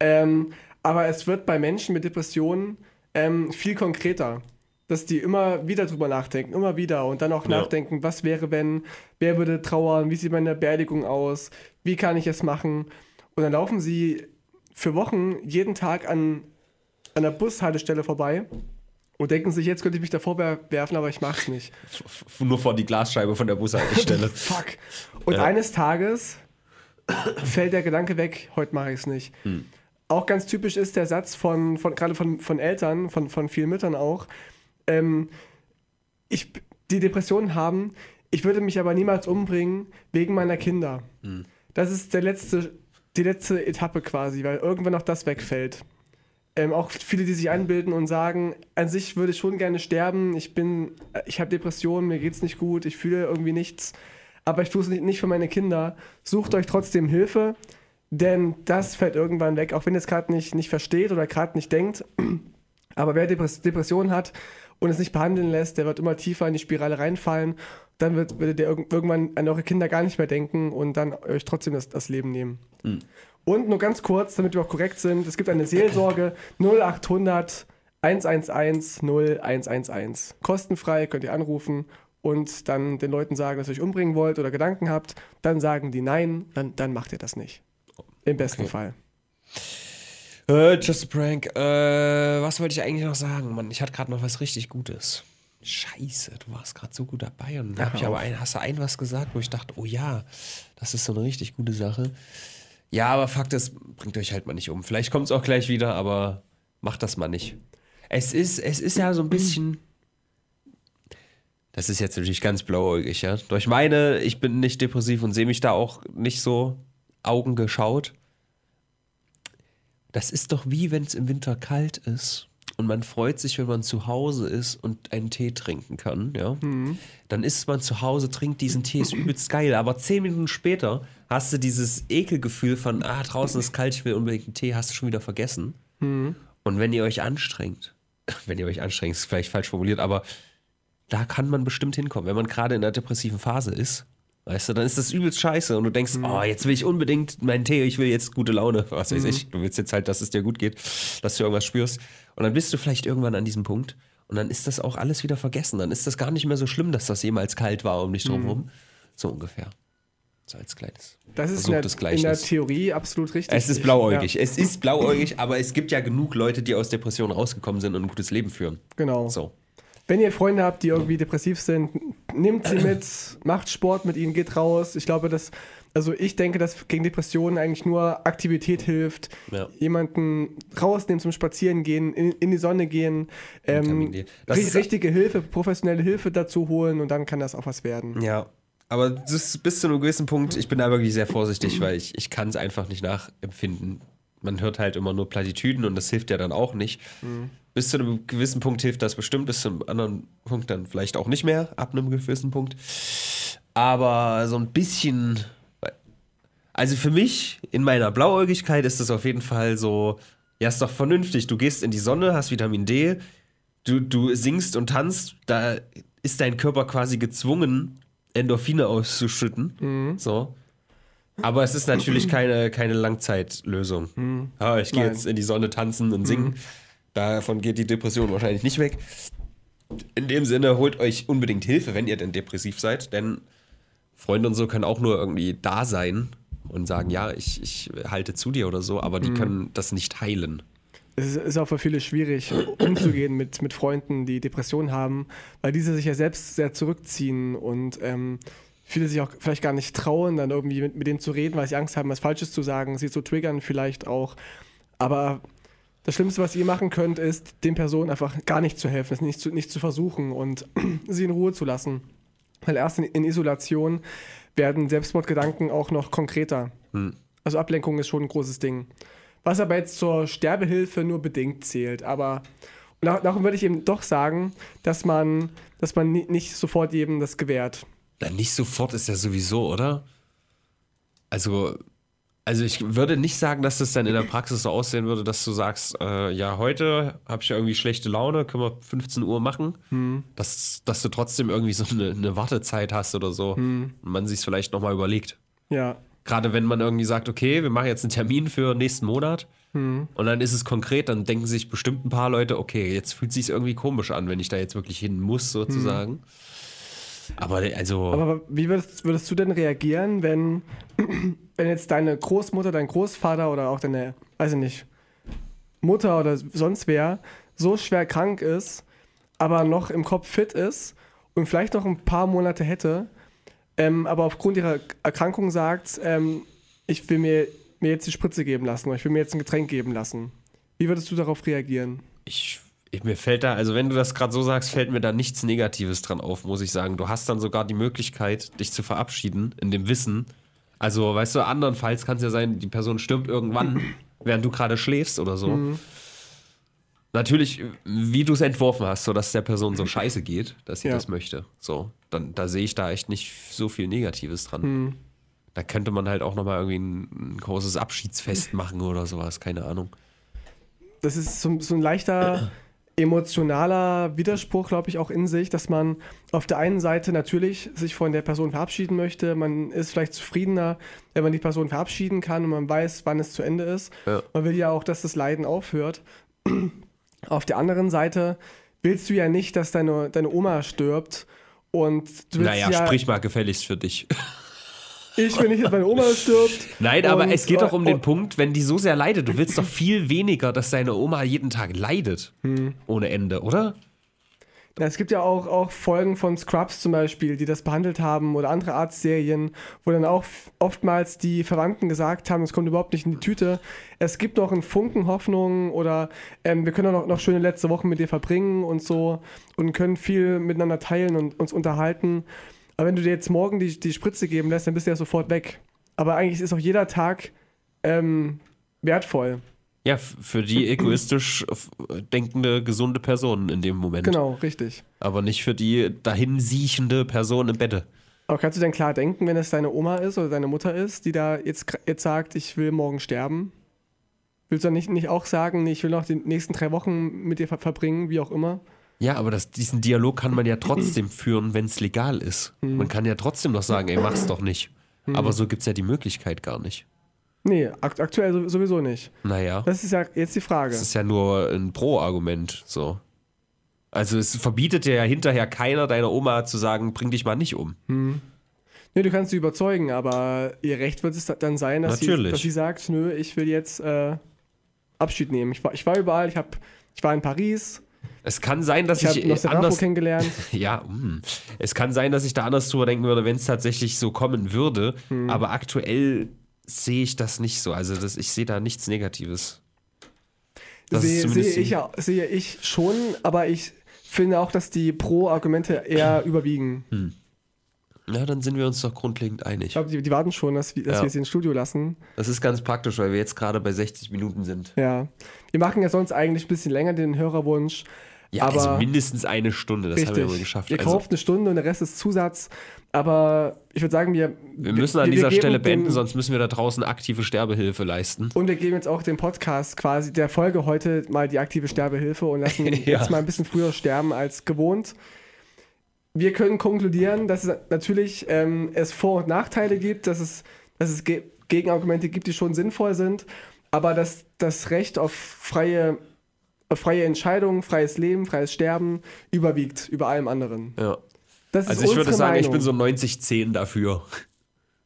Ähm, aber es wird bei Menschen mit Depressionen ähm, viel konkreter. Dass die immer wieder drüber nachdenken, immer wieder und dann auch Ja. nachdenken, was wäre, wenn, wer würde trauern, wie sieht meine Beerdigung aus, wie kann ich es machen. Und dann laufen sie für Wochen jeden Tag an einer Bushaltestelle vorbei und denken sich, jetzt könnte ich mich davor wer- werfen, aber ich mach's nicht. Nur vor die Glasscheibe von der Bushaltestelle. Fuck. Und Ja. eines Tages fällt der Gedanke weg, heute mache ich es nicht. Hm. Auch ganz typisch ist der Satz von, von gerade von, von Eltern, von, von vielen Müttern auch, ähm, ich, die Depressionen haben, ich würde mich aber niemals umbringen wegen meiner Kinder. Hm. Das ist der letzte, die letzte Etappe quasi, weil irgendwann auch das wegfällt. Ähm, auch viele, die sich einbilden und sagen, an sich würde ich schon gerne sterben, ich bin, äh, ich habe Depressionen, mir geht's nicht gut, ich fühle irgendwie nichts, aber ich tue es nicht, nicht für meine Kinder. Sucht euch trotzdem Hilfe, denn das fällt irgendwann weg, auch wenn ihr es gerade nicht, nicht versteht oder gerade nicht denkt. Aber wer Depress Depressionen hat und es nicht behandeln lässt, der wird immer tiefer in die Spirale reinfallen. Dann wird, werdet ihr irg- irgendwann an eure Kinder gar nicht mehr denken und dann euch trotzdem das, das Leben nehmen. Und nur ganz kurz, damit wir auch korrekt sind, es gibt eine Seelsorge 0800 111 0111. Kostenfrei könnt ihr anrufen und dann den Leuten sagen, dass ihr euch umbringen wollt oder Gedanken habt. Dann sagen die nein, dann, dann macht ihr das nicht. Im besten Okay. Fall. Äh, just a prank. Äh, was wollte ich eigentlich noch sagen? Mann, ich hatte gerade noch was richtig Gutes. Scheiße, du warst gerade so gut dabei und Ja, hab ich aber ein, hast du ein was gesagt, wo ich dachte, oh ja, das ist so eine richtig gute Sache. Ja, aber Fakt ist, bringt euch halt mal nicht um. Vielleicht kommt es auch gleich wieder, aber macht das mal nicht. Es ist, es ist ja so ein bisschen. Das ist jetzt natürlich ganz blauäugig, ja. Durch meine, ich bin nicht depressiv und sehe mich da auch nicht so Augen geschaut. Das ist doch wie wenn es im Winter kalt ist und man freut sich, wenn man zu Hause ist und einen Tee trinken kann, ja. Dann ist man zu Hause, trinkt diesen Tee, ist übelst geil, aber zehn Minuten später hast du dieses Ekelgefühl von, ah, draußen ist kalt, ich will unbedingt einen Tee, hast du schon wieder vergessen. Und wenn ihr euch anstrengt, wenn ihr euch anstrengt, ist vielleicht falsch formuliert, aber da kann man bestimmt hinkommen, wenn man gerade in einer depressiven Phase ist. Weißt du, dann ist das übelst scheiße und du denkst, oh, jetzt will ich unbedingt meinen Tee, ich will jetzt gute Laune, was weiß ich. Du willst jetzt halt, dass es dir gut geht, dass du irgendwas spürst. Und dann bist du vielleicht irgendwann an diesem Punkt und dann ist das auch alles wieder vergessen. Dann ist das gar nicht mehr so schlimm, dass das jemals kalt war um dich drumherum, So ungefähr. So als kleines. Das ist in der, in der. Theorie absolut richtig. Es ist blauäugig. Ja, Es ist blauäugig, aber es gibt ja genug Leute, die aus Depressionen rausgekommen sind und ein gutes Leben führen. genau. So. Wenn ihr Freunde habt, die irgendwie depressiv sind, nehmt sie mit, macht Sport mit ihnen, geht raus. Ich glaube, dass, also ich denke, dass gegen Depressionen eigentlich nur Aktivität hilft. Ja. Jemanden rausnehmen zum Spazieren gehen, in, in die Sonne gehen, ähm, richtige Hilfe, professionelle Hilfe dazu holen und dann kann das auch was werden. Ja. Aber das ist bis zu einem gewissen Punkt, ich bin da wirklich sehr vorsichtig, weil ich, ich kann es einfach nicht nachempfinden. Man hört halt immer nur Plattitüden und das hilft ja dann auch nicht. Bis zu einem gewissen Punkt hilft das bestimmt, bis zu einem anderen Punkt dann vielleicht auch nicht mehr, ab einem gewissen Punkt. Aber so ein bisschen. Also für mich, in meiner Blauäugigkeit, ist das auf jeden Fall so, ja, ist doch vernünftig. Du gehst in die Sonne, hast Vitamin D, du, du singst und tanzt, da ist dein Körper quasi gezwungen, Endorphine auszuschütten. So. Aber es ist natürlich keine, keine Langzeitlösung. Ah, ich gehe jetzt in die Sonne tanzen und singen. Davon geht die Depression wahrscheinlich nicht weg. In dem Sinne, holt euch unbedingt Hilfe, wenn ihr denn depressiv seid, denn Freunde und so können auch nur irgendwie da sein und sagen, ja, ich, ich halte zu dir oder so, aber die können das nicht heilen. Es ist- ist auch für viele schwierig, umzugehen mit, mit Freunden, die Depressionen haben, weil diese sich ja selbst sehr zurückziehen und ähm, viele sich auch vielleicht gar nicht trauen, dann irgendwie mit, mit denen zu reden, weil sie Angst haben, was Falsches zu sagen, sie zu triggern vielleicht auch. Aber das Schlimmste, was ihr machen könnt, ist, den Personen einfach gar nicht zu helfen, es nicht zu, nicht zu versuchen und sie in Ruhe zu lassen. Weil erst in, in Isolation werden Selbstmordgedanken auch noch konkreter. Also Ablenkung ist schon ein großes Ding. Was aber jetzt zur Sterbehilfe nur bedingt zählt. Aber darum würde ich eben doch sagen, dass man, dass man ni- nicht sofort jedem das gewährt. Dann nicht sofort ist ja sowieso, oder? Also, also ich würde nicht sagen, dass das dann in der Praxis so aussehen würde, dass du sagst, äh, ja, heute habe ich irgendwie schlechte Laune, können wir 15 Uhr machen, dass, dass du trotzdem irgendwie so eine, eine Wartezeit hast oder so und man sich vielleicht nochmal überlegt. Ja, Gerade wenn man irgendwie sagt, okay, wir machen jetzt einen Termin für nächsten Monat und dann ist es konkret, dann denken sich bestimmt ein paar Leute, okay, jetzt fühlt sich irgendwie komisch an, wenn ich da jetzt wirklich hin muss, sozusagen. Aber also. aber wie würdest, würdest du denn reagieren, wenn, wenn jetzt deine Großmutter, dein Großvater oder auch deine, weiß ich nicht, Mutter oder sonst wer so schwer krank ist, aber noch im Kopf fit ist und vielleicht noch ein paar Monate hätte, ähm, aber aufgrund ihrer Erkrankung sagt, ähm, ich will mir, mir jetzt die Spritze geben lassen oder ich will mir jetzt ein Getränk geben lassen. Wie würdest du darauf reagieren? Ich, mir fällt da, also wenn du das gerade so sagst, fällt mir da nichts Negatives dran auf, muss ich sagen. Du hast dann sogar die Möglichkeit, dich zu verabschieden, in dem Wissen. Also, weißt du, andernfalls kann es ja sein, die Person stirbt irgendwann, während du gerade schläfst oder so. Natürlich, wie du es entworfen hast, sodass der Person so scheiße geht, dass sie Ja. das möchte. So, dann da sehe ich da echt nicht so viel Negatives dran. Da könnte man halt auch nochmal irgendwie ein, ein großes Abschiedsfest machen oder sowas, keine Ahnung. das ist so, so ein leichter emotionaler Widerspruch, glaube ich, auch in sich, dass man auf der einen Seite natürlich sich von der Person verabschieden möchte. Man ist vielleicht zufriedener, wenn man die Person verabschieden kann und man weiß, wann es zu Ende ist. Ja. Man will ja auch, dass das Leiden aufhört. Auf der anderen Seite willst du ja nicht, dass deine, deine Oma stirbt und du willst Naja, ja, sprich mal gefälligst für dich. Ich will nicht, dass meine Oma stirbt. Nein, aber es geht doch um den und- Punkt, wenn die so sehr leidet. Du willst doch viel weniger, dass deine Oma jeden Tag leidet. Hm. Ohne Ende, oder? Ja, es gibt ja auch, auch Folgen von Scrubs zum Beispiel, die das behandelt haben oder andere Arztserien, wo dann auch oftmals die Verwandten gesagt haben, es kommt überhaupt nicht in die Tüte. Es gibt noch einen Funken Hoffnung oder ähm, wir können auch noch, noch schöne letzte Wochen mit dir verbringen und so und können viel miteinander teilen und uns unterhalten. Aber wenn du dir jetzt morgen die, die Spritze geben lässt, dann bist du ja sofort weg. Aber eigentlich ist auch jeder Tag ähm, wertvoll. Ja, für die egoistisch denkende, gesunde Person in dem Moment. Genau, richtig. Aber nicht für die dahin siechende Person im Bette. Aber kannst du denn klar denken, wenn es deine Oma ist oder deine Mutter ist, die da jetzt, jetzt sagt, ich will morgen sterben? Willst du dann nicht, nicht auch sagen, ich will noch die nächsten drei Wochen mit dir ver verbringen, wie auch immer? Ja, aber das, diesen Dialog kann man ja trotzdem führen, wenn es legal ist. Hm. Man kann ja trotzdem noch sagen, ey, mach's doch nicht. Aber so gibt es ja die Möglichkeit gar nicht. Nee, akt aktuell so- sowieso nicht. Naja. Das ist ja jetzt die Frage. Das ist ja nur ein Pro-Argument, so. Also es verbietet dir ja hinterher keiner deiner Oma zu sagen, bring dich mal nicht um. Nee, du kannst sie überzeugen, aber ihr Recht wird es dann sein, dass, sie, dass sie sagt, nö, ich will jetzt äh, Abschied nehmen. Ich war, ich war überall, ich, hab, ich war in Paris, Es kann sein, dass ich ich, anders. kennengelernt. Ja, mm. es kann sein, dass ich da anders drüber denken würde, wenn es tatsächlich so kommen würde. Hm. Aber aktuell sehe ich das nicht so. Also das, ich sehe da nichts Negatives. Sehe, sehe, ich, sehe ich schon, aber ich finde auch, dass die Pro-Argumente eher überwiegen. Ja, dann sind wir uns doch grundlegend Ich einig. glaube, die, die warten schon, dass, wir- dass Ja. wir sie ins Studio lassen. Das ist ganz praktisch, weil wir jetzt gerade bei 60 Minuten sind. Ja. Wir machen ja sonst eigentlich ein bisschen länger den Hörerwunsch. Ja, aber also mindestens eine Stunde, das haben wir immer geschafft. Ihr Also, kauft eine Stunde und der Rest ist Zusatz. Aber ich würde sagen, wir. wir müssen an wir- wir dieser geben Stelle beenden, sonst müssen wir da draußen aktive Sterbehilfe leisten. Und wir geben jetzt auch dem Podcast quasi der Folge heute mal die aktive Sterbehilfe und lassen ihn Ja. jetzt mal ein bisschen früher sterben als gewohnt. Wir können konkludieren, dass es natürlich ähm, es Vor- und Nachteile gibt, dass es, dass es Ge Gegenargumente gibt, die schon sinnvoll sind, aber dass das Recht auf freie, auf freie Entscheidung, freies Leben, freies Sterben überwiegt über allem anderen. Ja. Das Also ich würde sagen, ich Meinung. bin so 90-10 dafür.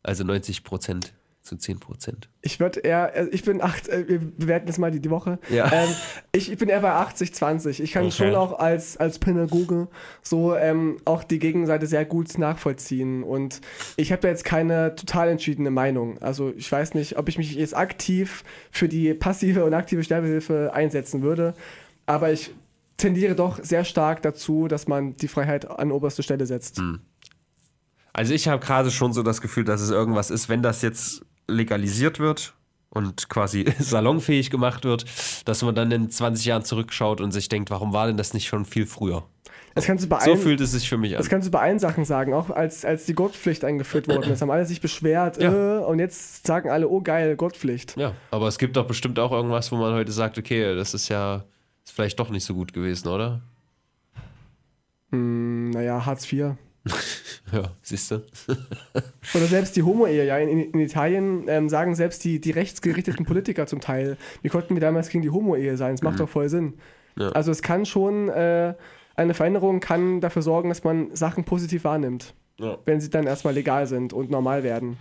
Also 90 Prozent zu 10 Prozent. Ich würde eher, also ich bin acht, äh, wir bewerten jetzt mal die, die Woche. Ja. Ähm, ich, ich bin eher bei 80, 20. Ich kann Okay. schon auch als, als Pädagoge so ähm, auch die Gegenseite sehr gut nachvollziehen. Und ich habe jetzt keine total entschiedene Meinung. Also ich weiß nicht, ob ich mich jetzt aktiv für die passive und aktive Sterbehilfe einsetzen würde. Aber ich tendiere doch sehr stark dazu, dass man die Freiheit an oberste Stelle setzt. Also ich habe gerade schon so das Gefühl, dass es irgendwas ist, wenn das jetzt legalisiert wird und quasi salonfähig gemacht wird, dass man dann in 20 Jahren zurückschaut und sich denkt, warum war denn das nicht schon viel früher? Das kannst du bei So allen- fühlt es sich für mich an. Das kannst du bei allen Sachen sagen, auch als, als die Gurtpflicht eingeführt worden ist, haben alle sich beschwert Ja. äh, und jetzt sagen alle, oh geil, Gurtpflicht. Ja, aber es gibt doch bestimmt auch irgendwas, wo man heute sagt, okay, das ist ja ist vielleicht doch nicht so gut gewesen, oder? Hm, naja, Hartz IV. Ja, siehst du? Oder selbst die Homo-Ehe, ja, in, in Italien ähm, sagen selbst die, die rechtsgerichteten Politiker zum Teil, wie konnten wir damals gegen die Homo-Ehe sein? Das macht doch voll Sinn. Mhm. Ja. Also es kann schon, äh, eine Veränderung kann dafür sorgen, dass man Sachen positiv wahrnimmt, Ja. wenn sie dann erstmal legal sind und normal werden.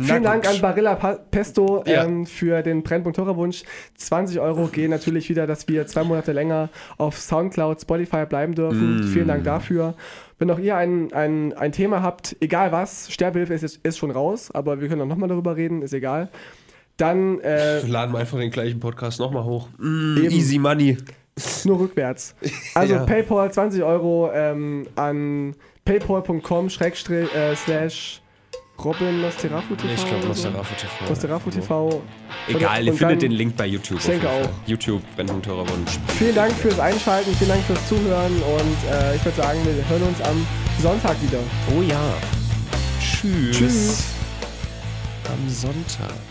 Vielen Dank an Barilla Pesto Ja. ähm, für den Brennpunkt Hörerwunsch. 20 Euro gehen natürlich wieder, dass wir zwei Monate länger auf Soundcloud, Spotify bleiben dürfen. Mm. Vielen Dank dafür. Wenn auch ihr ein, ein, ein Thema habt, egal was, Sterbehilfe ist, ist, schon raus, aber wir können auch nochmal darüber reden, ist egal. Dann äh, Laden wir einfach den gleichen Podcast nochmal hoch. Mm, easy money. nur rückwärts. Also Ja. PayPal 20 Euro ähm, an paypal.com schrägstrich äh, slash Robin Nosterafu TV. Ich glaube. Nosterafu TV. Nosterafu TV. Egal, ihr findet den Link bei YouTube. Ich denke auch. YouTube, Brennpunkt Hörerwunsch. Vielen Dank fürs Einschalten, vielen Dank fürs Zuhören und äh, ich würde sagen, wir hören uns am Sonntag wieder. Oh ja. Tschüss. Tschüss. Am Sonntag.